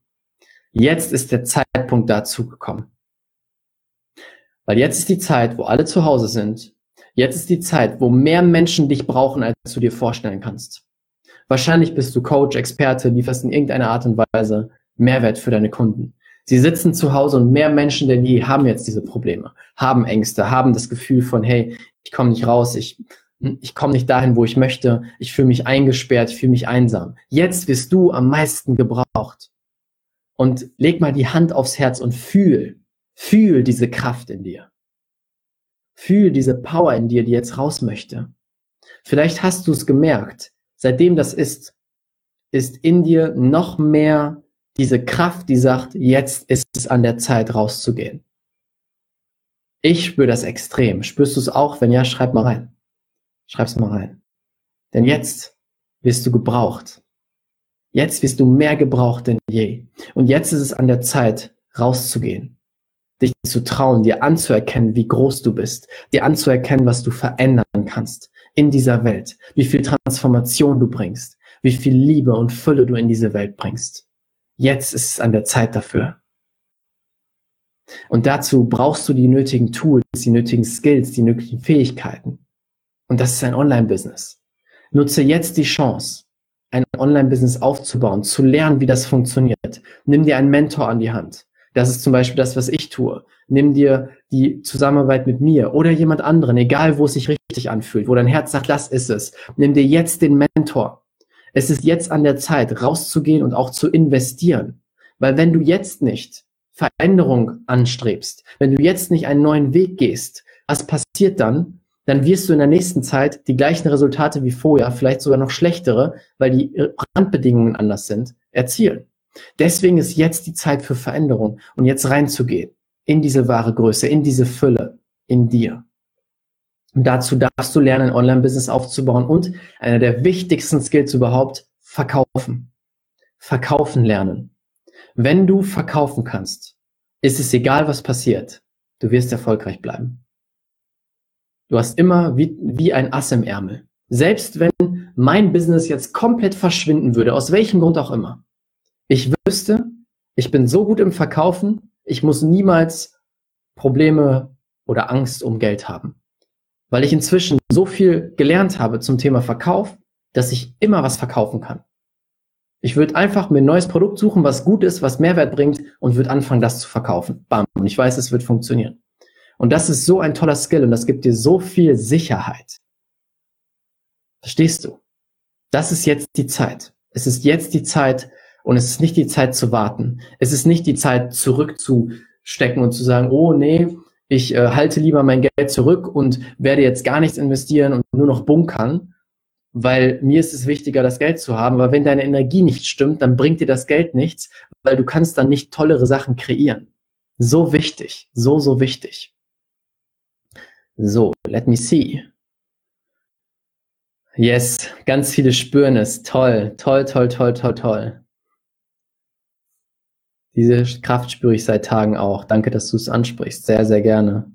A: Jetzt ist der Zeitpunkt dazu gekommen. Weil jetzt ist die Zeit, wo alle zu Hause sind. Jetzt ist die Zeit, wo mehr Menschen dich brauchen, als du dir vorstellen kannst. Wahrscheinlich bist du Coach, Experte, lieferst in irgendeiner Art und Weise Mehrwert für deine Kunden. Sie sitzen zu Hause und mehr Menschen denn je haben jetzt diese Probleme, haben Ängste, haben das Gefühl von, hey, ich komme nicht raus, ich, ich komme nicht dahin, wo ich möchte, ich fühle mich eingesperrt, ich fühle mich einsam. Jetzt wirst du am meisten gebraucht. Und leg mal die Hand aufs Herz und fühl, fühl diese Kraft in dir. Fühl diese Power in dir, die jetzt raus möchte. Vielleicht hast du es gemerkt, seitdem das ist, ist in dir noch mehr diese Kraft, die sagt, jetzt ist es an der Zeit rauszugehen. Ich spüre das extrem. Spürst du es auch? Wenn ja, schreib mal rein. Schreib's mal rein. Denn jetzt wirst du gebraucht. Jetzt wirst du mehr gebraucht denn je. Und jetzt ist es an der Zeit, rauszugehen. Dich zu trauen, dir anzuerkennen, wie groß du bist. Dir anzuerkennen, was du verändern kannst in dieser Welt. Wie viel Transformation du bringst. Wie viel Liebe und Fülle du in diese Welt bringst. Jetzt ist es an der Zeit dafür. Und dazu brauchst du die nötigen Tools, die nötigen Skills, die nötigen Fähigkeiten. Und das ist ein Online-Business. Nutze jetzt die Chance, ein Online-Business aufzubauen, zu lernen, wie das funktioniert. Nimm dir einen Mentor an die Hand. Das ist zum Beispiel das, was ich tue. Nimm dir die Zusammenarbeit mit mir oder jemand anderen, egal wo es sich richtig anfühlt, wo dein Herz sagt, das ist es. Nimm dir jetzt den Mentor. Es ist jetzt an der Zeit, rauszugehen und auch zu investieren. Weil wenn du jetzt nicht Veränderung anstrebst, wenn du jetzt nicht einen neuen Weg gehst, was passiert dann? Dann wirst du in der nächsten Zeit die gleichen Resultate wie vorher, vielleicht sogar noch schlechtere, weil die Randbedingungen anders sind, erzielen. Deswegen ist jetzt die Zeit für Veränderung und jetzt reinzugehen in diese wahre Größe, in diese Fülle in dir. Und dazu darfst du lernen, ein Online-Business aufzubauen und einer der wichtigsten Skills überhaupt, verkaufen. Verkaufen lernen. Wenn du verkaufen kannst, ist es egal, was passiert. Du wirst erfolgreich bleiben. Du hast immer wie, wie ein Ass im Ärmel. Selbst wenn mein Business jetzt komplett verschwinden würde, aus welchem Grund auch immer. Ich wüsste, ich bin so gut im Verkaufen, ich muss niemals Probleme oder Angst um Geld haben weil ich inzwischen so viel gelernt habe zum Thema Verkauf, dass ich immer was verkaufen kann. Ich würde einfach mir ein neues Produkt suchen, was gut ist, was Mehrwert bringt und würde anfangen, das zu verkaufen. Bam. Und ich weiß, es wird funktionieren. Und das ist so ein toller Skill und das gibt dir so viel Sicherheit. Verstehst du? Das ist jetzt die Zeit. Es ist jetzt die Zeit und es ist nicht die Zeit zu warten. Es ist nicht die Zeit zurückzustecken und zu sagen, oh nee, ich äh, halte lieber mein Geld zurück und werde jetzt gar nichts investieren und nur noch bunkern, weil mir ist es wichtiger, das Geld zu haben. Aber wenn deine Energie nicht stimmt, dann bringt dir das Geld nichts, weil du kannst dann nicht tollere Sachen kreieren. So wichtig, so, so wichtig. So, let me see. Yes, ganz viele spüren es. Toll, toll, toll, toll, toll, toll. Diese Kraft spüre ich seit Tagen auch. Danke, dass du es ansprichst. Sehr, sehr gerne.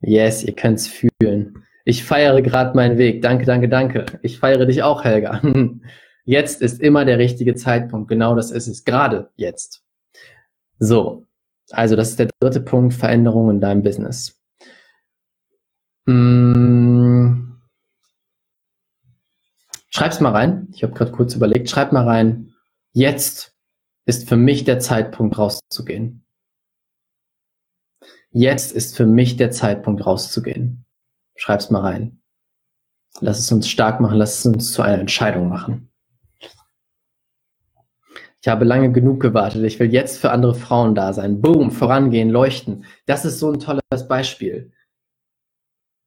A: Yes, ihr könnt es fühlen. Ich feiere gerade meinen Weg. Danke, danke, danke. Ich feiere dich auch, Helga. Jetzt ist immer der richtige Zeitpunkt. Genau das ist es. Gerade jetzt. So, also das ist der dritte Punkt, Veränderung in deinem Business. Hm. Schreib's mal rein. Ich habe gerade kurz überlegt. Schreib mal rein. Jetzt ist für mich der Zeitpunkt rauszugehen. Jetzt ist für mich der Zeitpunkt rauszugehen. Schreib's mal rein. Lass es uns stark machen. Lass es uns zu einer Entscheidung machen. Ich habe lange genug gewartet. Ich will jetzt für andere Frauen da sein. Boom, vorangehen, leuchten. Das ist so ein tolles Beispiel.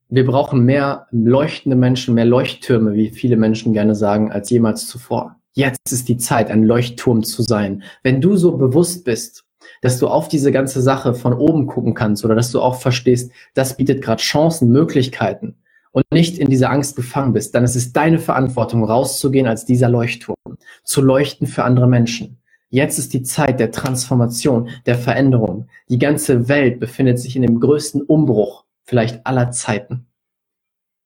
A: Wir brauchen mehr leuchtende Menschen, mehr Leuchttürme, wie viele Menschen gerne sagen, als jemals zuvor. Jetzt ist die Zeit, ein Leuchtturm zu sein. Wenn du so bewusst bist, dass du auf diese ganze Sache von oben gucken kannst oder dass du auch verstehst, das bietet gerade Chancen, Möglichkeiten und nicht in dieser Angst gefangen bist, dann ist es deine Verantwortung, rauszugehen als dieser Leuchtturm, zu leuchten für andere Menschen. Jetzt ist die Zeit der Transformation, der Veränderung. Die ganze Welt befindet sich in dem größten Umbruch vielleicht aller Zeiten.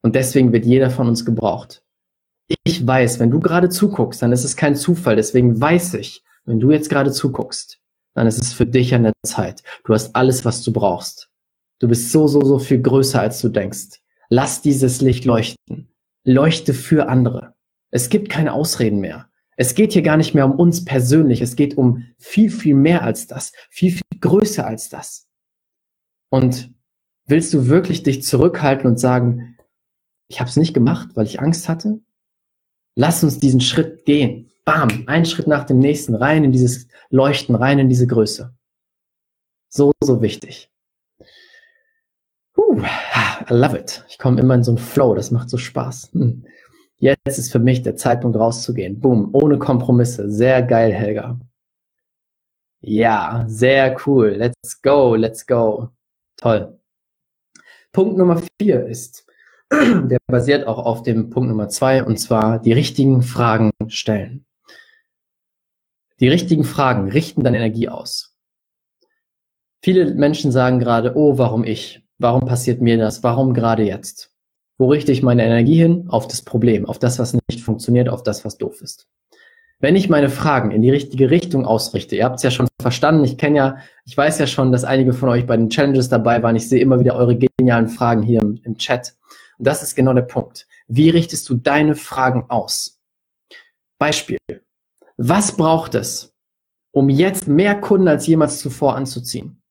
A: Und deswegen wird jeder von uns gebraucht. Ich weiß, wenn du gerade zuguckst, dann ist es kein Zufall. Deswegen weiß ich, wenn du jetzt gerade zuguckst, dann ist es für dich an der Zeit. Du hast alles, was du brauchst. Du bist so, so, so viel größer, als du denkst. Lass dieses Licht leuchten. Leuchte für andere. Es gibt keine Ausreden mehr. Es geht hier gar nicht mehr um uns persönlich. Es geht um viel, viel mehr als das. Viel, viel größer als das. Und willst du wirklich dich zurückhalten und sagen, ich habe es nicht gemacht, weil ich Angst hatte? Lass uns diesen Schritt gehen. Bam, ein Schritt nach dem nächsten, rein in dieses Leuchten, rein in diese Größe. So, so wichtig. Uh, I love it. Ich komme immer in so einen Flow, das macht so Spaß. Hm. Jetzt ist für mich der Zeitpunkt rauszugehen. Boom, ohne Kompromisse. Sehr geil, Helga. Ja, sehr cool. Let's go, let's go. Toll. Punkt Nummer vier ist, der basiert auch auf dem Punkt Nummer zwei, und zwar die richtigen Fragen stellen. Die richtigen Fragen richten deine Energie aus. Viele Menschen sagen gerade, oh, warum ich? Warum passiert mir das? Warum gerade jetzt? Wo richte ich meine Energie hin? Auf das Problem, auf das, was nicht funktioniert, auf das, was doof ist. Wenn ich meine Fragen in die richtige Richtung ausrichte, ihr habt es ja schon verstanden, ich kenne ja, ich weiß ja schon, dass einige von euch bei den Challenges dabei waren. Ich sehe immer wieder eure genialen Fragen hier im, im Chat. Und das ist genau der Punkt. Wie richtest du deine Fragen aus? Beispiel. Was braucht es, um jetzt mehr Kunden als jemals zuvor anzuziehen?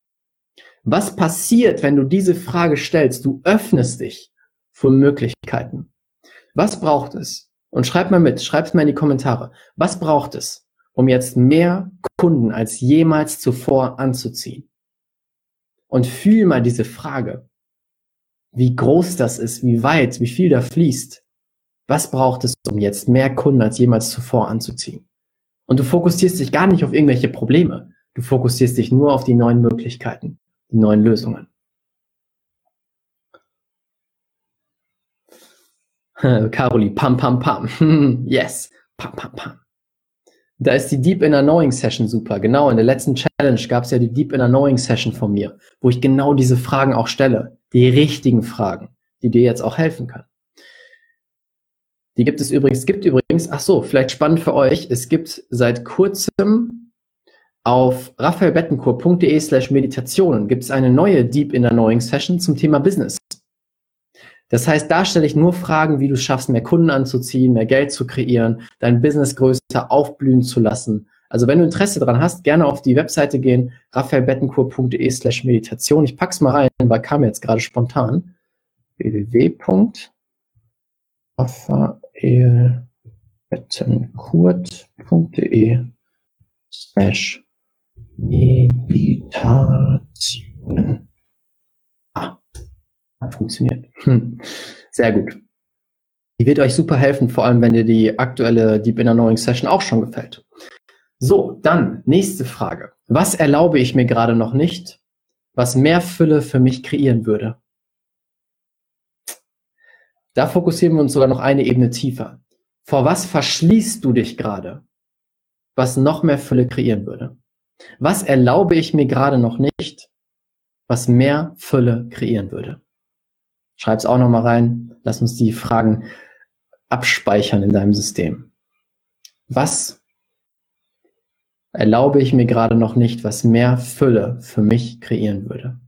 A: Was passiert, wenn du diese Frage stellst? Du öffnest dich für Möglichkeiten. Was braucht es? Und schreib mal mit, schreib es mal in die Kommentare. Was braucht es, um jetzt mehr Kunden als jemals zuvor anzuziehen? Und fühl mal diese Frage. Wie groß das ist, wie weit, wie viel da fließt. Was braucht es, um jetzt mehr Kunden als jemals zuvor anzuziehen? Und du fokussierst dich gar nicht auf irgendwelche Probleme. Du fokussierst dich nur auf die neuen Möglichkeiten die neuen Lösungen. Caroli, pam, pam, pam. yes, pam, pam, pam. Da ist die Deep Inner Knowing Session super. Genau, in der letzten Challenge gab es ja die Deep Inner Knowing Session von mir, wo ich genau diese Fragen auch stelle. Die richtigen Fragen, die dir jetzt auch helfen können. Die gibt es übrigens, gibt übrigens, ach so, vielleicht spannend für euch, es gibt seit kurzem auf raphaelbettencourt.de slash Meditationen gibt es eine neue Deep Inner Knowing Session zum Thema Business. Das heißt, da stelle ich nur Fragen, wie du schaffst, mehr Kunden anzuziehen, mehr Geld zu kreieren, dein Business größer aufblühen zu lassen. Also wenn du Interesse daran hast, gerne auf die Webseite gehen, raphaelbettencourt.de slash Meditation. Ich pack's mal rein, weil kam jetzt gerade spontan. www.raphaelbettencourt.de slash Meditation. Ah, hat funktioniert. Hm. Sehr gut. Die wird euch super helfen, vor allem wenn dir die aktuelle Deep Inner Knowing Session auch schon gefällt. So, dann nächste Frage. Was erlaube ich mir gerade noch nicht, was mehr Fülle für mich kreieren würde? Da fokussieren wir uns sogar noch eine Ebene tiefer. Vor was verschließt du dich gerade, was noch mehr Fülle kreieren würde? Was erlaube ich mir gerade noch nicht, was mehr Fülle kreieren würde? Schreib's auch nochmal rein. Lass uns die Fragen abspeichern in deinem System. Was erlaube ich mir gerade noch nicht, was mehr Fülle für mich kreieren würde.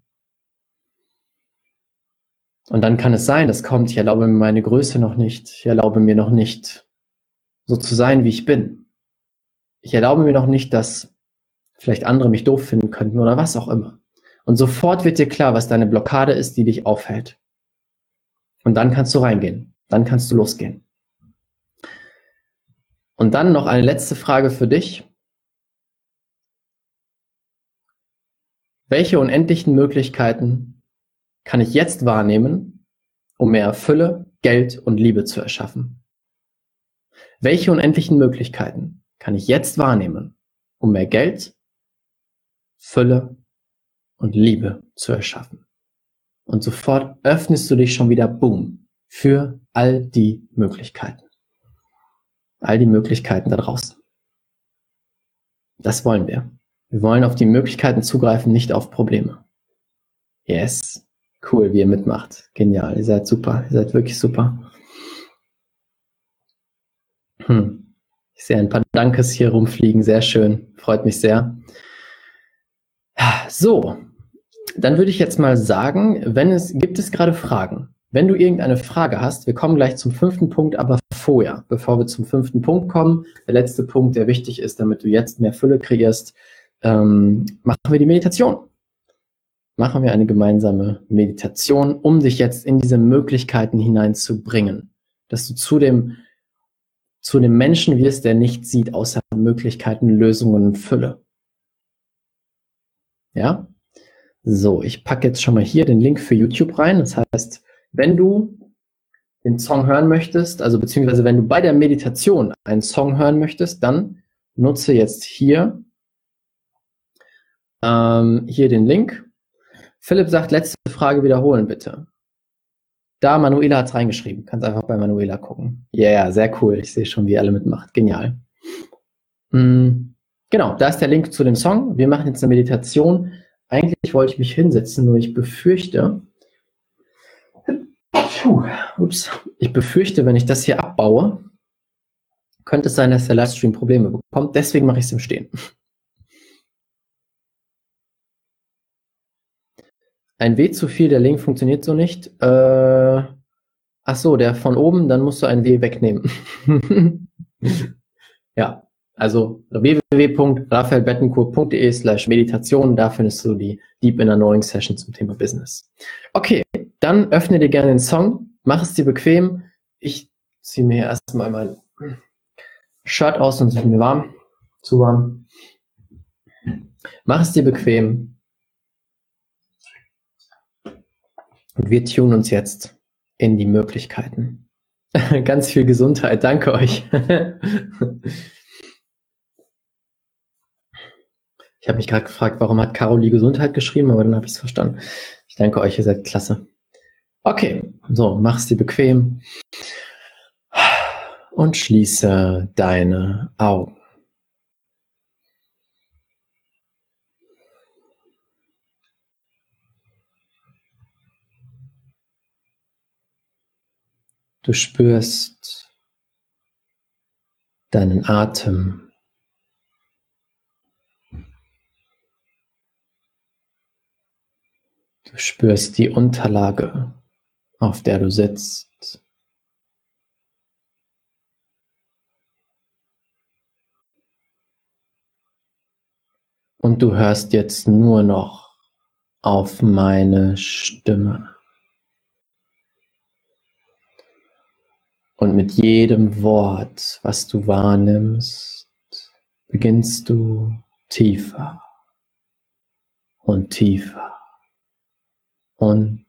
A: Und dann kann es sein, das kommt, ich erlaube mir meine Größe noch nicht, ich erlaube mir noch nicht, so zu sein, wie ich bin. Ich erlaube mir noch nicht, dass vielleicht andere mich doof finden könnten oder was auch immer. Und sofort wird dir klar, was deine Blockade ist, die dich aufhält. Und dann kannst du reingehen. Dann kannst du losgehen. Und dann noch eine letzte Frage für dich. Welche unendlichen Möglichkeiten kann ich jetzt wahrnehmen, um mehr Fülle, Geld und Liebe zu erschaffen? Welche unendlichen Möglichkeiten kann ich jetzt wahrnehmen, um mehr Geld, Fülle und Liebe zu erschaffen? Und sofort öffnest du dich schon wieder, boom, für all die Möglichkeiten. All die Möglichkeiten da draußen. Das wollen wir. Wir wollen auf die Möglichkeiten zugreifen, nicht auf Probleme. Yes. Cool, wie ihr mitmacht. Genial. Ihr seid super. Ihr seid wirklich super. Hm. Ich sehe ein paar Dankes hier rumfliegen. Sehr schön. Freut mich sehr. So. Dann würde ich jetzt mal sagen, wenn es, gibt es gerade Fragen? Wenn du irgendeine Frage hast, wir kommen gleich zum fünften Punkt, aber vorher, bevor wir zum fünften Punkt kommen, der letzte Punkt, der wichtig ist, damit du jetzt mehr Fülle kreierst, ähm, machen wir die Meditation. Machen wir eine gemeinsame Meditation, um dich jetzt in diese Möglichkeiten hineinzubringen, dass du zu dem, zu dem Menschen wirst, der nichts sieht außer Möglichkeiten, Lösungen und Fülle. Ja? So, ich packe jetzt schon mal hier den Link für YouTube rein. Das heißt, wenn du den Song hören möchtest, also beziehungsweise wenn du bei der Meditation einen Song hören möchtest, dann nutze jetzt hier ähm, hier den Link. Philipp sagt, letzte Frage wiederholen bitte. Da, Manuela hat's reingeschrieben. Kannst einfach bei Manuela gucken. Ja, yeah, sehr cool. Ich sehe schon, wie ihr alle mitmacht. Genial. Mhm. Genau, da ist der Link zu dem Song. Wir machen jetzt eine Meditation. Eigentlich wollte ich mich hinsetzen, nur ich befürchte, Puh, ups, ich befürchte, wenn ich das hier abbaue, könnte es sein, dass der Livestream Probleme bekommt. Deswegen mache ich es im Stehen. Ein W zu viel, der Link funktioniert so nicht. Äh, ach so, der von oben, dann musst du ein W wegnehmen. ja, also www.raphaelbettencourt.de slash Meditation, da findest du die Deep Inner Knowing Session zum Thema Business. Okay, dann öffne dir gerne den Song, mach es dir bequem. Ich ziehe mir erstmal mein Shirt aus und es wird mir warm, zu warm. Mach es dir bequem, Und wir tun uns jetzt in die Möglichkeiten. Ganz viel Gesundheit. Danke euch. ich habe mich gerade gefragt, warum hat Caroli Gesundheit geschrieben, aber dann habe ich es verstanden. Ich danke euch, ihr seid klasse. Okay, so, mach's dir bequem und schließe deine Augen. Du spürst deinen Atem. Du spürst die Unterlage, auf der du sitzt. Und du hörst jetzt nur noch auf meine Stimme. Und mit jedem Wort, was du wahrnimmst, beginnst du tiefer und tiefer und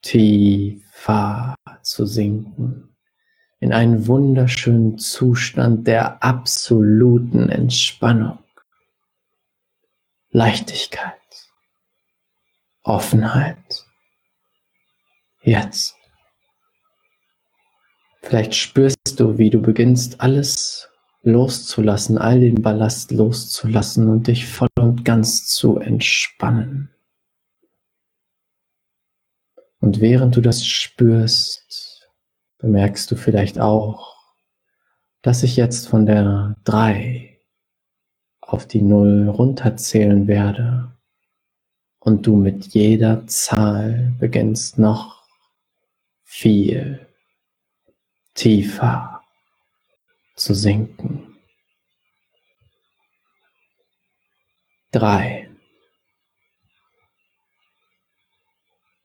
A: tiefer zu sinken in einen wunderschönen Zustand der absoluten Entspannung, Leichtigkeit, Offenheit. Jetzt. Vielleicht spürst du, wie du beginnst, alles loszulassen, all den Ballast loszulassen und dich voll und ganz zu entspannen. Und während du das spürst, bemerkst du vielleicht auch, dass sich jetzt von der drei auf die Null runterzählen werde und du mit jeder Zahl beginnst noch viel tiefer zu sinken. Drei.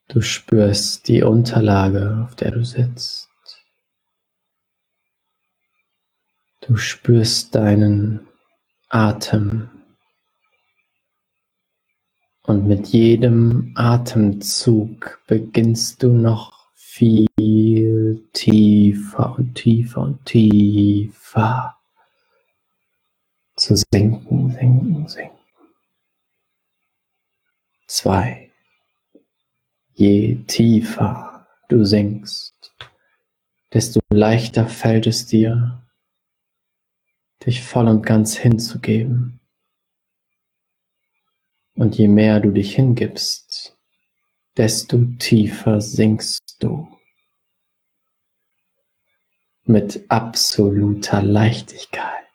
A: Du spürst die Unterlage, auf der du sitzt. Du spürst deinen Atem. Und mit jedem Atemzug beginnst du noch viel tiefer und tiefer und tiefer zu sinken, sinken, sinken. Zwei. Je tiefer du sinkst, desto leichter fällt es dir, dich voll und ganz hinzugeben. Und je mehr du dich hingibst, desto tiefer sinkst du. Mit absoluter Leichtigkeit.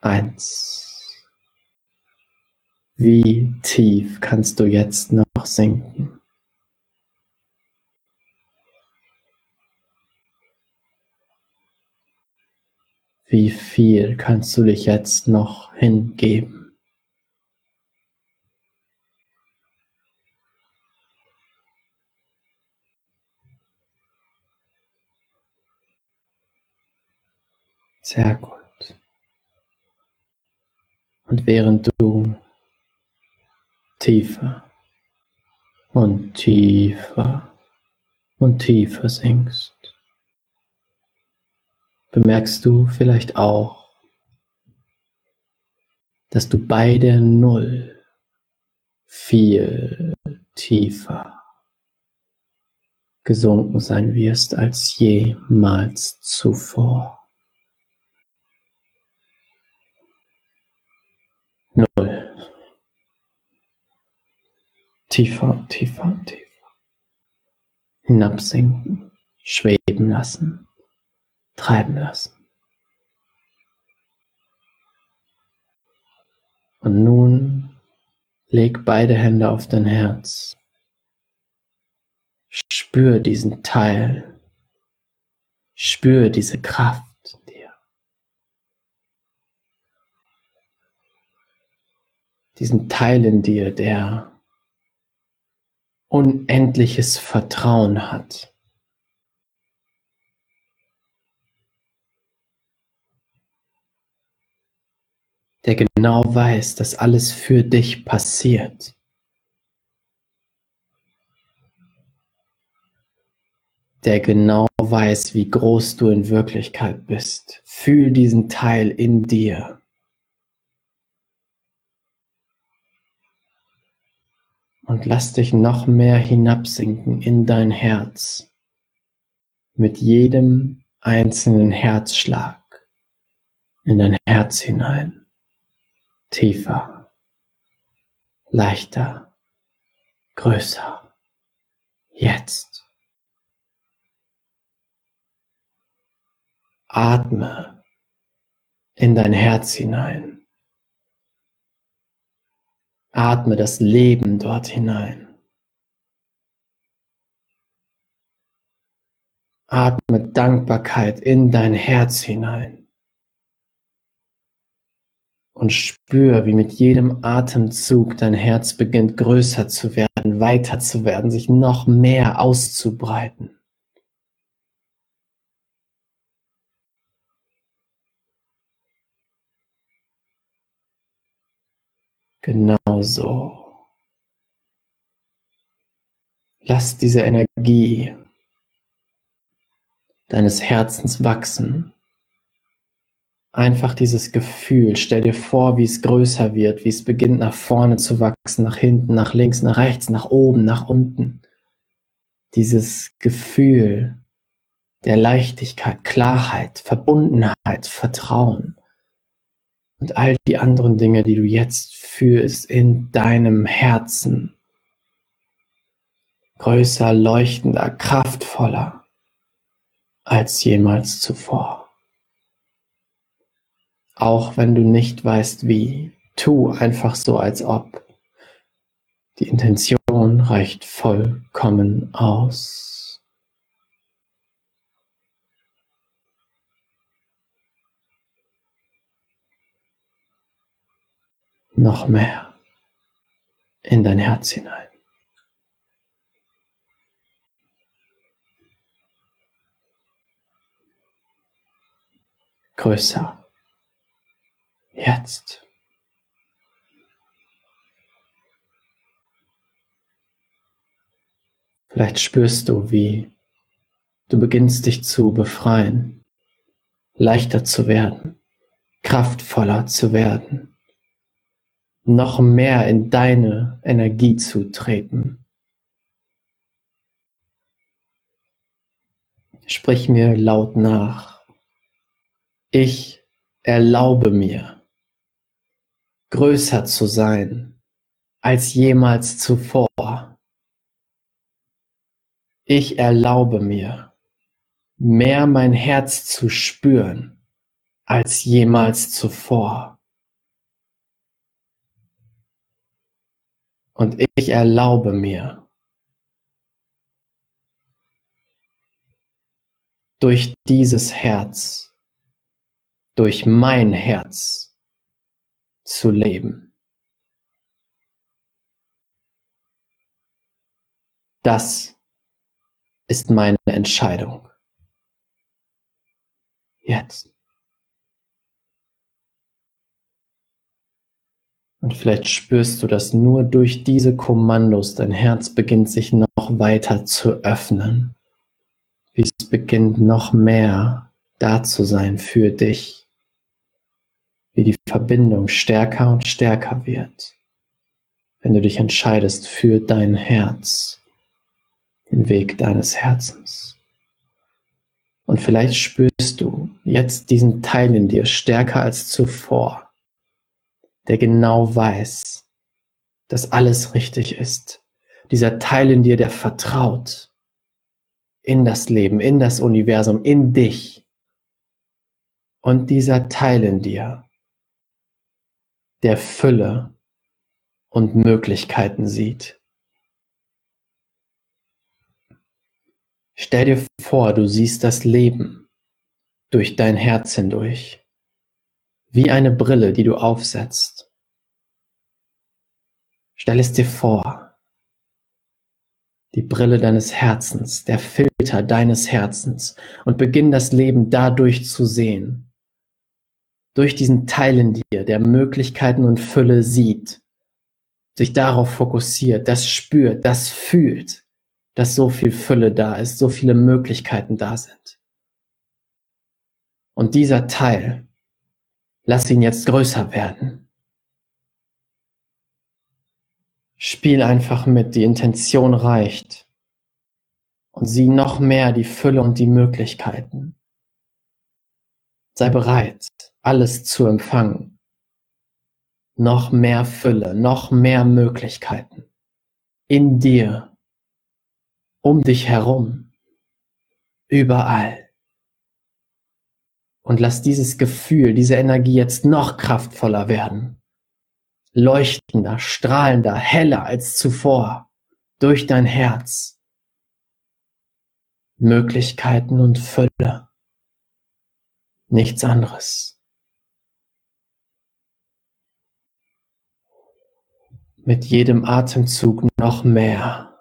A: Eins. Wie tief kannst du jetzt noch sinken? Wie viel kannst du dich jetzt noch hingeben? Sehr gut. Und während du tiefer und tiefer und tiefer sinkst, bemerkst du vielleicht auch, dass du bei der Null viel tiefer gesunken sein wirst als jemals zuvor. Null. Tiefer, tiefer, tiefer. Hinabsinken, schweben lassen treiben lassen. Und nun leg beide Hände auf dein Herz. Spür diesen Teil. Spür diese Kraft in dir. Diesen Teil in dir, der unendliches Vertrauen hat. der genau weiß, dass alles für dich passiert. Der genau weiß, wie groß du in Wirklichkeit bist. Fühl diesen Teil in dir. Und lass dich noch mehr hinabsinken in dein Herz. Mit jedem einzelnen Herzschlag in dein Herz hinein tiefer, leichter, größer. Jetzt. Atme in dein Herz hinein. Atme das Leben dort hinein. Atme Dankbarkeit in dein Herz hinein und spür, wie mit jedem Atemzug dein Herz beginnt größer zu werden, weiter zu werden, sich noch mehr auszubreiten. Genau so. Lass diese Energie deines Herzens wachsen einfach dieses Gefühl, stell dir vor, wie es größer wird, wie es beginnt nach vorne zu wachsen, nach hinten, nach links, nach rechts, nach oben, nach unten. Dieses Gefühl der Leichtigkeit, Klarheit, Verbundenheit, Vertrauen und all die anderen Dinge, die du jetzt fühlst in deinem Herzen. Größer, leuchtender, kraftvoller als jemals zuvor. Auch wenn du nicht weißt wie, tu einfach so, als ob. Die Intention reicht vollkommen aus. Noch mehr in dein Herz hinein. Größer. Jetzt. Vielleicht spürst du, wie du beginnst dich zu befreien, leichter zu werden, kraftvoller zu werden, noch mehr in deine Energie zu treten. Sprich mir laut nach. Ich erlaube mir, größer zu sein als jemals zuvor. Ich erlaube mir, mehr mein Herz zu spüren als jemals zuvor. Und ich erlaube mir, durch dieses Herz, durch mein Herz zu leben. Das ist meine Entscheidung. Jetzt. Und vielleicht spürst du, dass nur durch diese Kommandos dein Herz beginnt sich noch weiter zu öffnen. Wie es beginnt noch mehr da zu sein für dich. Wie die Verbindung stärker und stärker wird, wenn du dich entscheidest für dein Herz den Weg deines Herzens. Und vielleicht spürst du jetzt diesen Teil in dir stärker als zuvor, der genau weiß, dass alles richtig ist. Dieser Teil in dir, der vertraut in das Leben, in das Universum, in dich. Und dieser Teil in dir, der Fülle und Möglichkeiten sieht. Stell dir vor, du siehst das Leben durch dein Herz hindurch, wie eine Brille, die du aufsetzt. Stell es dir vor, die Brille deines Herzens, der Filter deines Herzens und beginn das Leben dadurch zu sehen. Durch diesen Teil in dir, der Möglichkeiten und Fülle sieht, sich darauf fokussiert, das spürt, das fühlt dass so viel Fülle da ist, so viele Möglichkeiten da sind. Und dieser Teil, lass ihn jetzt größer werden. Spiel einfach mit, die Intention reicht. Und sieh noch mehr die Fülle und die Möglichkeiten. Sei bereit, alles zu empfangen. Noch mehr Fülle, noch mehr Möglichkeiten. In dir um dich herum, überall. Und lass dieses Gefühl, diese Energie jetzt noch kraftvoller werden, leuchtender, strahlender, heller als zuvor durch dein Herz. Möglichkeiten und Fülle. Nichts anderes. Mit jedem Atemzug noch mehr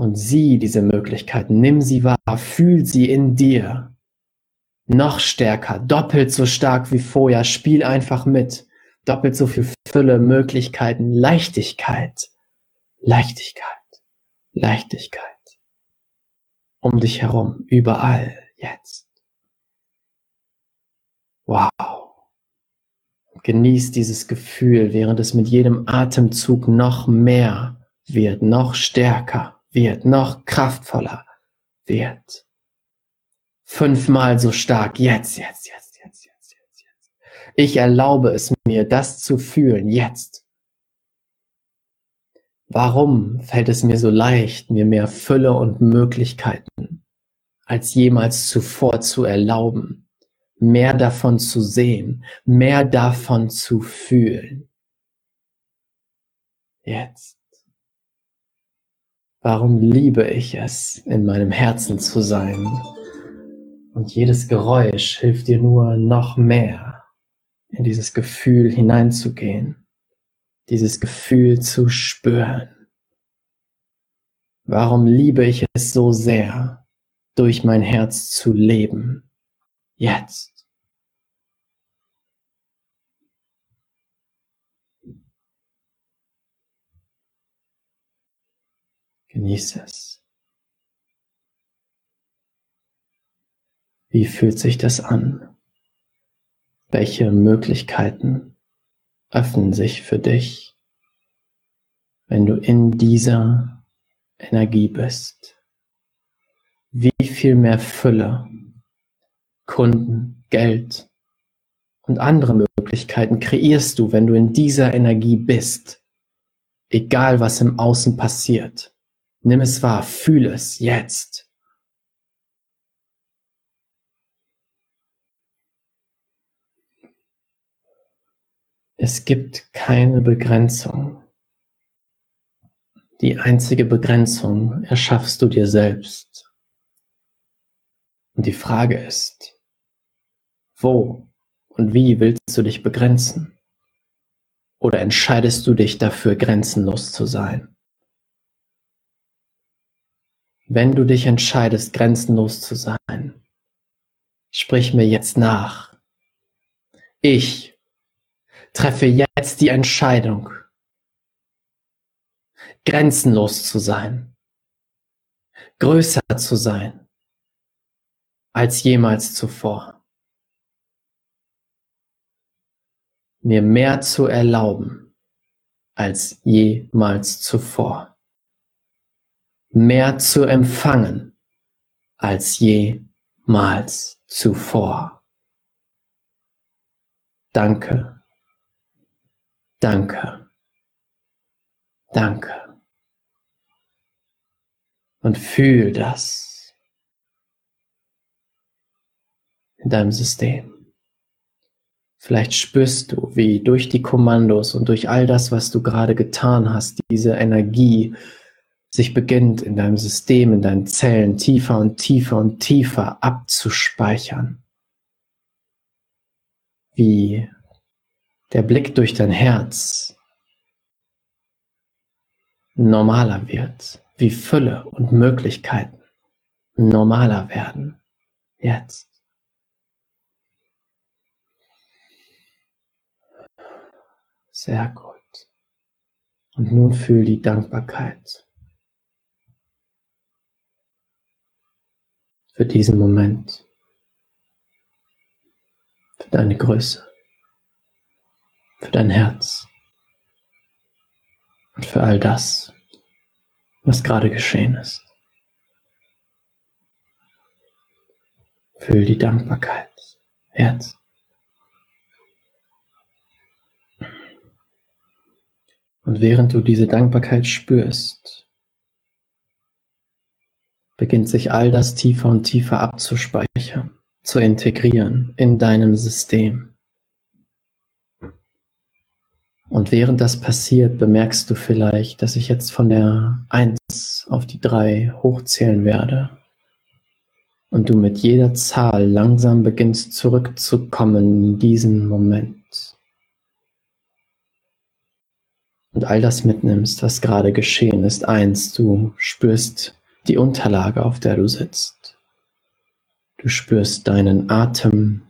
A: und sieh diese Möglichkeiten, nimm sie wahr, fühl sie in dir. Noch stärker, doppelt so stark wie vorher, spiel einfach mit. Doppelt so viel Fülle, Möglichkeiten, Leichtigkeit, Leichtigkeit, Leichtigkeit. Um dich herum, überall, jetzt. Wow. Genieß dieses Gefühl, während es mit jedem Atemzug noch mehr wird, noch stärker wird, noch kraftvoller wird. Fünfmal so stark, jetzt, jetzt, jetzt, jetzt, jetzt, jetzt, jetzt. Ich erlaube es mir, das zu fühlen, jetzt. Warum fällt es mir so leicht, mir mehr Fülle und Möglichkeiten als jemals zuvor zu erlauben? mehr davon zu sehen, mehr davon zu fühlen. Jetzt. Warum liebe ich es, in meinem Herzen zu sein? Und jedes Geräusch hilft dir nur noch mehr in dieses Gefühl hineinzugehen, dieses Gefühl zu spüren. Warum liebe ich es so sehr, durch mein Herz zu leben? Jetzt. Genieße es. Wie fühlt sich das an? Welche Möglichkeiten öffnen sich für dich, wenn du in dieser Energie bist? Wie viel mehr Fülle, Kunden, Geld und andere Möglichkeiten kreierst du, wenn du in dieser Energie bist? Egal was im Außen passiert. Nimm es wahr, fühle es jetzt. Es gibt keine Begrenzung. Die einzige Begrenzung erschaffst du dir selbst. Und die Frage ist, wo und wie willst du dich begrenzen? Oder entscheidest du dich dafür, grenzenlos zu sein? Wenn du dich entscheidest, grenzenlos zu sein, sprich mir jetzt nach. Ich treffe jetzt die Entscheidung, grenzenlos zu sein, größer zu sein als jemals zuvor, mir mehr zu erlauben als jemals zuvor, mehr zu empfangen als jemals zuvor. Danke Danke. Danke. Und fühl das in deinem System. Vielleicht spürst du, wie durch die Kommandos und durch all das, was du gerade getan hast, diese Energie sich beginnt in deinem System, in deinen Zellen tiefer und tiefer und tiefer abzuspeichern. Wie der Blick durch dein Herz normaler wird, wie Fülle und Möglichkeiten normaler werden. Jetzt. Sehr gut. Und nun fühl die Dankbarkeit für diesen Moment, für deine Größe für dein Herz und für all das, was gerade geschehen ist. Fühl die Dankbarkeit jetzt. Und während du diese Dankbarkeit spürst, beginnt sich all das tiefer und tiefer abzuspeichern, zu integrieren in deinem System. Und während das passiert, bemerkst du vielleicht, dass ich jetzt von der 1 auf die 3 hochzählen werde. Und du mit jeder Zahl langsam beginnst zurückzukommen in diesen Moment. Und all das mitnimmst, was gerade geschehen ist. Eins, du spürst die Unterlage, auf der du sitzt. Du spürst deinen Atem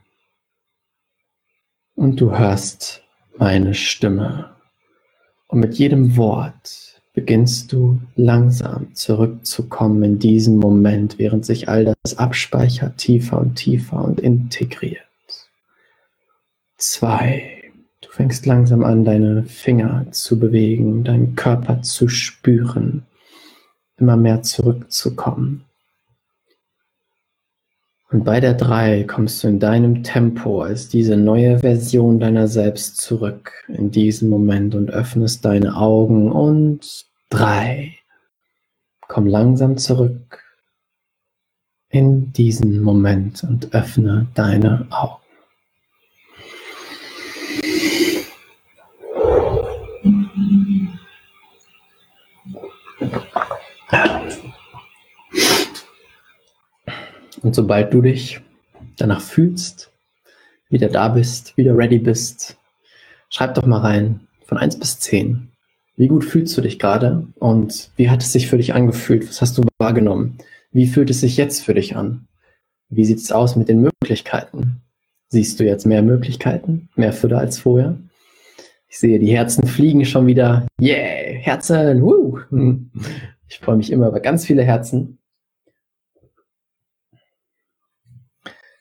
A: und du hörst meine Stimme. Und mit jedem Wort beginnst du langsam zurückzukommen in diesen Moment, während sich all das abspeichert, tiefer und tiefer und integriert. Zwei. Du fängst langsam an, deine Finger zu bewegen, deinen Körper zu spüren, immer mehr zurückzukommen. Und bei der 3 kommst du in deinem Tempo als diese neue Version deiner selbst zurück in diesen Moment und öffnest deine Augen und 3. Komm langsam zurück in diesen Moment und öffne deine Augen. Und sobald du dich danach fühlst, wieder da bist, wieder ready bist, schreib doch mal rein von 1 bis 10. Wie gut fühlst du dich gerade und wie hat es sich für dich angefühlt? Was hast du wahrgenommen? Wie fühlt es sich jetzt für dich an? Wie sieht es aus mit den Möglichkeiten? Siehst du jetzt mehr Möglichkeiten, mehr Fülle als vorher? Ich sehe, die Herzen fliegen schon wieder. Yeah, Herzen, woo. Ich freue mich immer über ganz viele Herzen.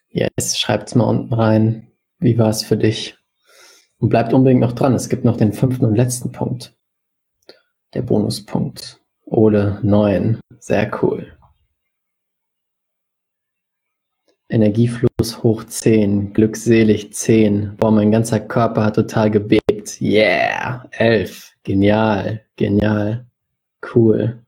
A: Yes, schreibt's mal unten rein. Wie war es für dich? Und bleibt unbedingt noch dran. Es gibt noch den fünften und letzten Punkt. Der Bonuspunkt. Ole 9. Sehr cool. Energiefluss hoch 10, glückselig 10. Boah, mein ganzer Körper hat total gebebt. Yeah, 11. Genial, genial, cool.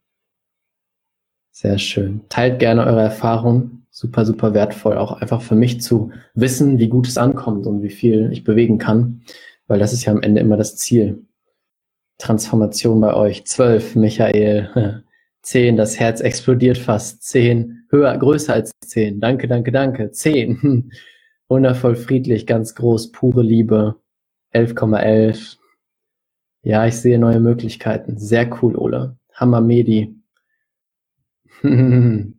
A: Sehr schön. Teilt gerne eure Erfahrungen. Super, super wertvoll. Auch einfach für mich zu wissen, wie gut es ankommt und wie viel ich bewegen kann. Weil das ist ja am Ende immer das Ziel. Transformation bei euch. 12, Michael. 10, das Herz explodiert fast. 10, höher, größer als 10. Danke, danke, danke. 10, wundervoll friedlich, ganz groß, pure Liebe. 11,11. Ja, ich sehe neue Möglichkeiten. Sehr cool, Ole. Hammer Medi.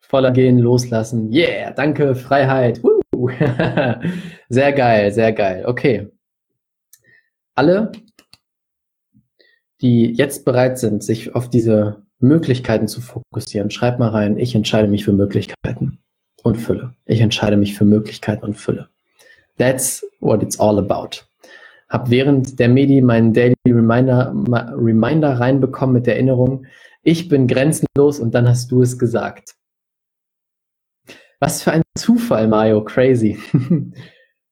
A: Voller gehen, loslassen. Yeah, danke, Freiheit. sehr geil, sehr geil. Okay. Alle, die jetzt bereit sind, sich auf diese Möglichkeiten zu fokussieren, schreib mal rein, ich entscheide mich für Möglichkeiten und Fülle. Ich entscheide mich für Möglichkeiten und Fülle. That's what it's all about. Hab während der Medi meinen Daily Reminder, Reminder reinbekommen mit der Erinnerung, ich bin grenzenlos und dann hast du es gesagt. Was für ein Zufall, Mario, crazy.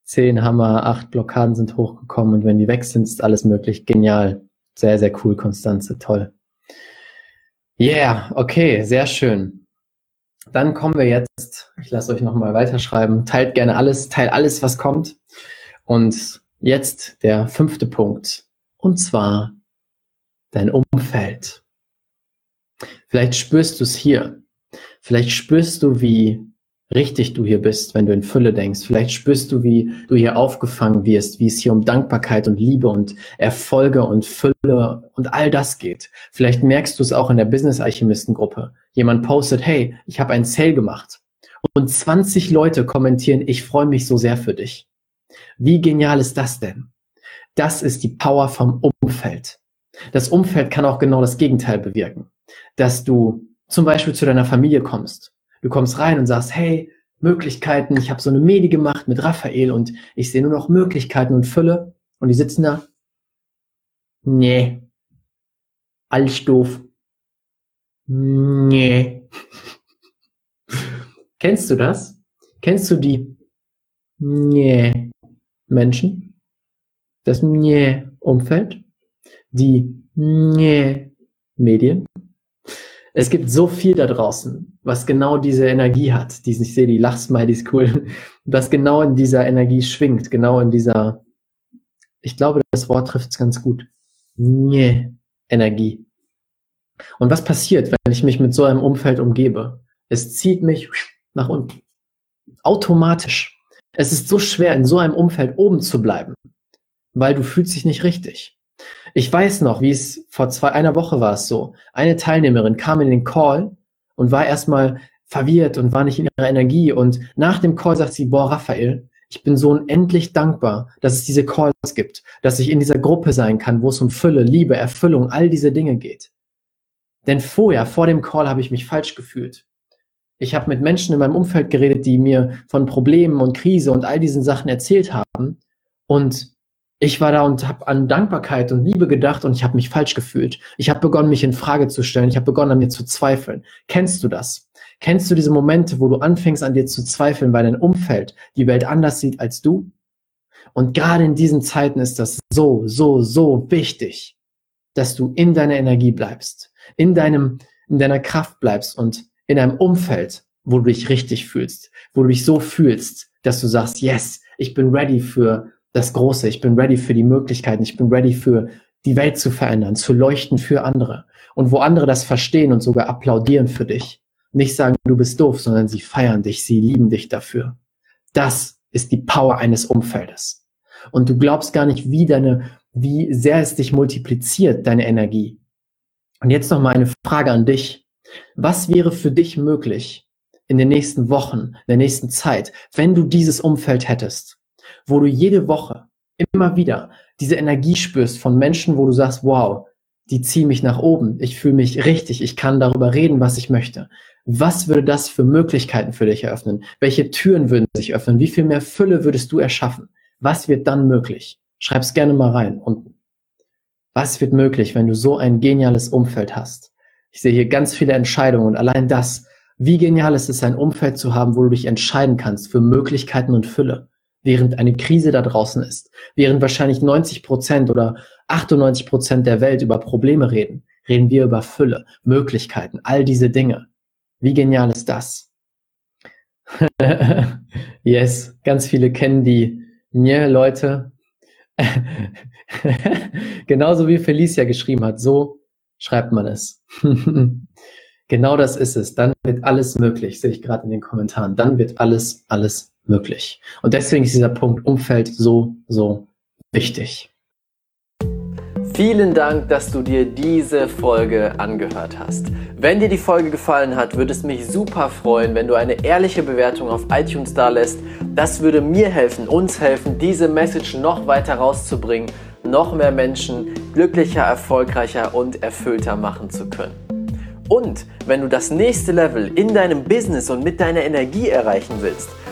A: Zehn Hammer, acht Blockaden sind hochgekommen und wenn die weg sind, ist alles möglich. Genial. Sehr, sehr cool, Konstanze, toll. Yeah, okay, sehr schön. Dann kommen wir jetzt, ich lasse euch nochmal weiterschreiben, teilt gerne alles, teilt alles, was kommt. Und jetzt der fünfte Punkt. Und zwar dein Umfeld. Vielleicht spürst du es hier. Vielleicht spürst du, wie richtig du hier bist, wenn du in Fülle denkst. Vielleicht spürst du, wie du hier aufgefangen wirst, wie es hier um Dankbarkeit und Liebe und Erfolge und Fülle und all das geht. Vielleicht merkst du es auch in der Business Alchemisten Gruppe. Jemand postet, hey, ich habe einen Sale gemacht. Und 20 Leute kommentieren, ich freue mich so sehr für dich. Wie genial ist das denn? Das ist die Power vom Umfeld. Das Umfeld kann auch genau das Gegenteil bewirken. Dass du zum Beispiel zu deiner Familie kommst Du kommst rein und sagst, hey, Möglichkeiten, ich habe so eine Medi gemacht mit Raphael und ich sehe nur noch Möglichkeiten und Fülle. Und die sitzen da. Nee. Alles doof. Nee. Kennst du das? Kennst du die Nee Menschen? Das Nee Umfeld? Die Nee Medien? Es gibt so viel da draußen, was genau diese Energie hat. Die, ich sehe die Lachsmiley ist cool, was genau in dieser Energie schwingt, genau in dieser, ich glaube, das Wort trifft es ganz gut. Nee, Energie. Und was passiert, wenn ich mich mit so einem Umfeld umgebe? Es zieht mich nach unten. Automatisch. Es ist so schwer, in so einem Umfeld oben zu bleiben, weil du fühlst dich nicht richtig. Ich weiß noch, wie es vor zwei, einer Woche war es so. Eine Teilnehmerin kam in den Call und war erstmal verwirrt und war nicht in ihrer Energie. Und nach dem Call sagt sie, boah, Raphael, ich bin so unendlich dankbar, dass es diese Calls gibt, dass ich in dieser Gruppe sein kann, wo es um Fülle, Liebe, Erfüllung, all diese Dinge geht. Denn vorher, vor dem Call, habe ich mich falsch gefühlt. Ich habe mit Menschen in meinem Umfeld geredet, die mir von Problemen und Krise und all diesen Sachen erzählt haben. Und ich war da und habe an Dankbarkeit und Liebe gedacht und ich habe mich falsch gefühlt. Ich habe begonnen, mich in Frage zu stellen. Ich habe begonnen, an mir zu zweifeln. Kennst du das? Kennst du diese Momente, wo du anfängst, an dir zu zweifeln, weil dein Umfeld die Welt anders sieht als du? Und gerade in diesen Zeiten ist das so, so, so wichtig, dass du in deiner Energie bleibst, in deinem, in deiner Kraft bleibst und in einem Umfeld, wo du dich richtig fühlst, wo du dich so fühlst, dass du sagst, yes, ich bin ready für das Große, ich bin ready für die Möglichkeiten, ich bin ready für die Welt zu verändern, zu leuchten für andere. Und wo andere das verstehen und sogar applaudieren für dich. Nicht sagen, du bist doof, sondern sie feiern dich, sie lieben dich dafür. Das ist die Power eines Umfeldes. Und du glaubst gar nicht, wie deine, wie sehr es dich multipliziert, deine Energie. Und jetzt noch mal eine Frage an dich. Was wäre für dich möglich in den nächsten Wochen, in der nächsten Zeit, wenn du dieses Umfeld hättest, wo du jede Woche immer wieder diese Energie spürst von Menschen, wo du sagst, wow, die ziehen mich nach oben, ich fühle mich richtig, ich kann darüber reden, was ich möchte. Was würde das für Möglichkeiten für dich eröffnen? Welche Türen würden sich öffnen? Wie viel mehr Fülle würdest du erschaffen? Was wird dann möglich? Schreib's gerne mal rein unten. Was wird möglich, wenn du so ein geniales Umfeld hast? Ich sehe hier ganz viele Entscheidungen und allein das, wie genial ist es, ein Umfeld zu haben, wo du dich entscheiden kannst für Möglichkeiten und Fülle, während eine Krise da draußen ist, während wahrscheinlich 90 Prozent oder 98 Prozent der Welt über Probleme reden, reden wir über Fülle, Möglichkeiten, all diese Dinge. Wie genial ist das? yes, ganz viele kennen die Nye Leute. Genauso wie Felicia geschrieben hat, so schreibt man es. genau das ist es. Dann wird alles möglich, sehe ich gerade in den Kommentaren. Dann wird alles, alles möglich. Und deswegen ist dieser Punkt Umfeld so, so wichtig. Vielen Dank, dass du dir diese Folge angehört hast. Wenn dir die Folge gefallen hat, würde es mich super freuen, wenn du eine ehrliche Bewertung auf iTunes da lässt. Das würde mir helfen, uns helfen, diese Message noch weiter rauszubringen, noch mehr Menschen glücklicher, erfolgreicher und erfüllter machen zu können. Und wenn du das nächste Level in deinem Business und mit deiner Energie erreichen willst,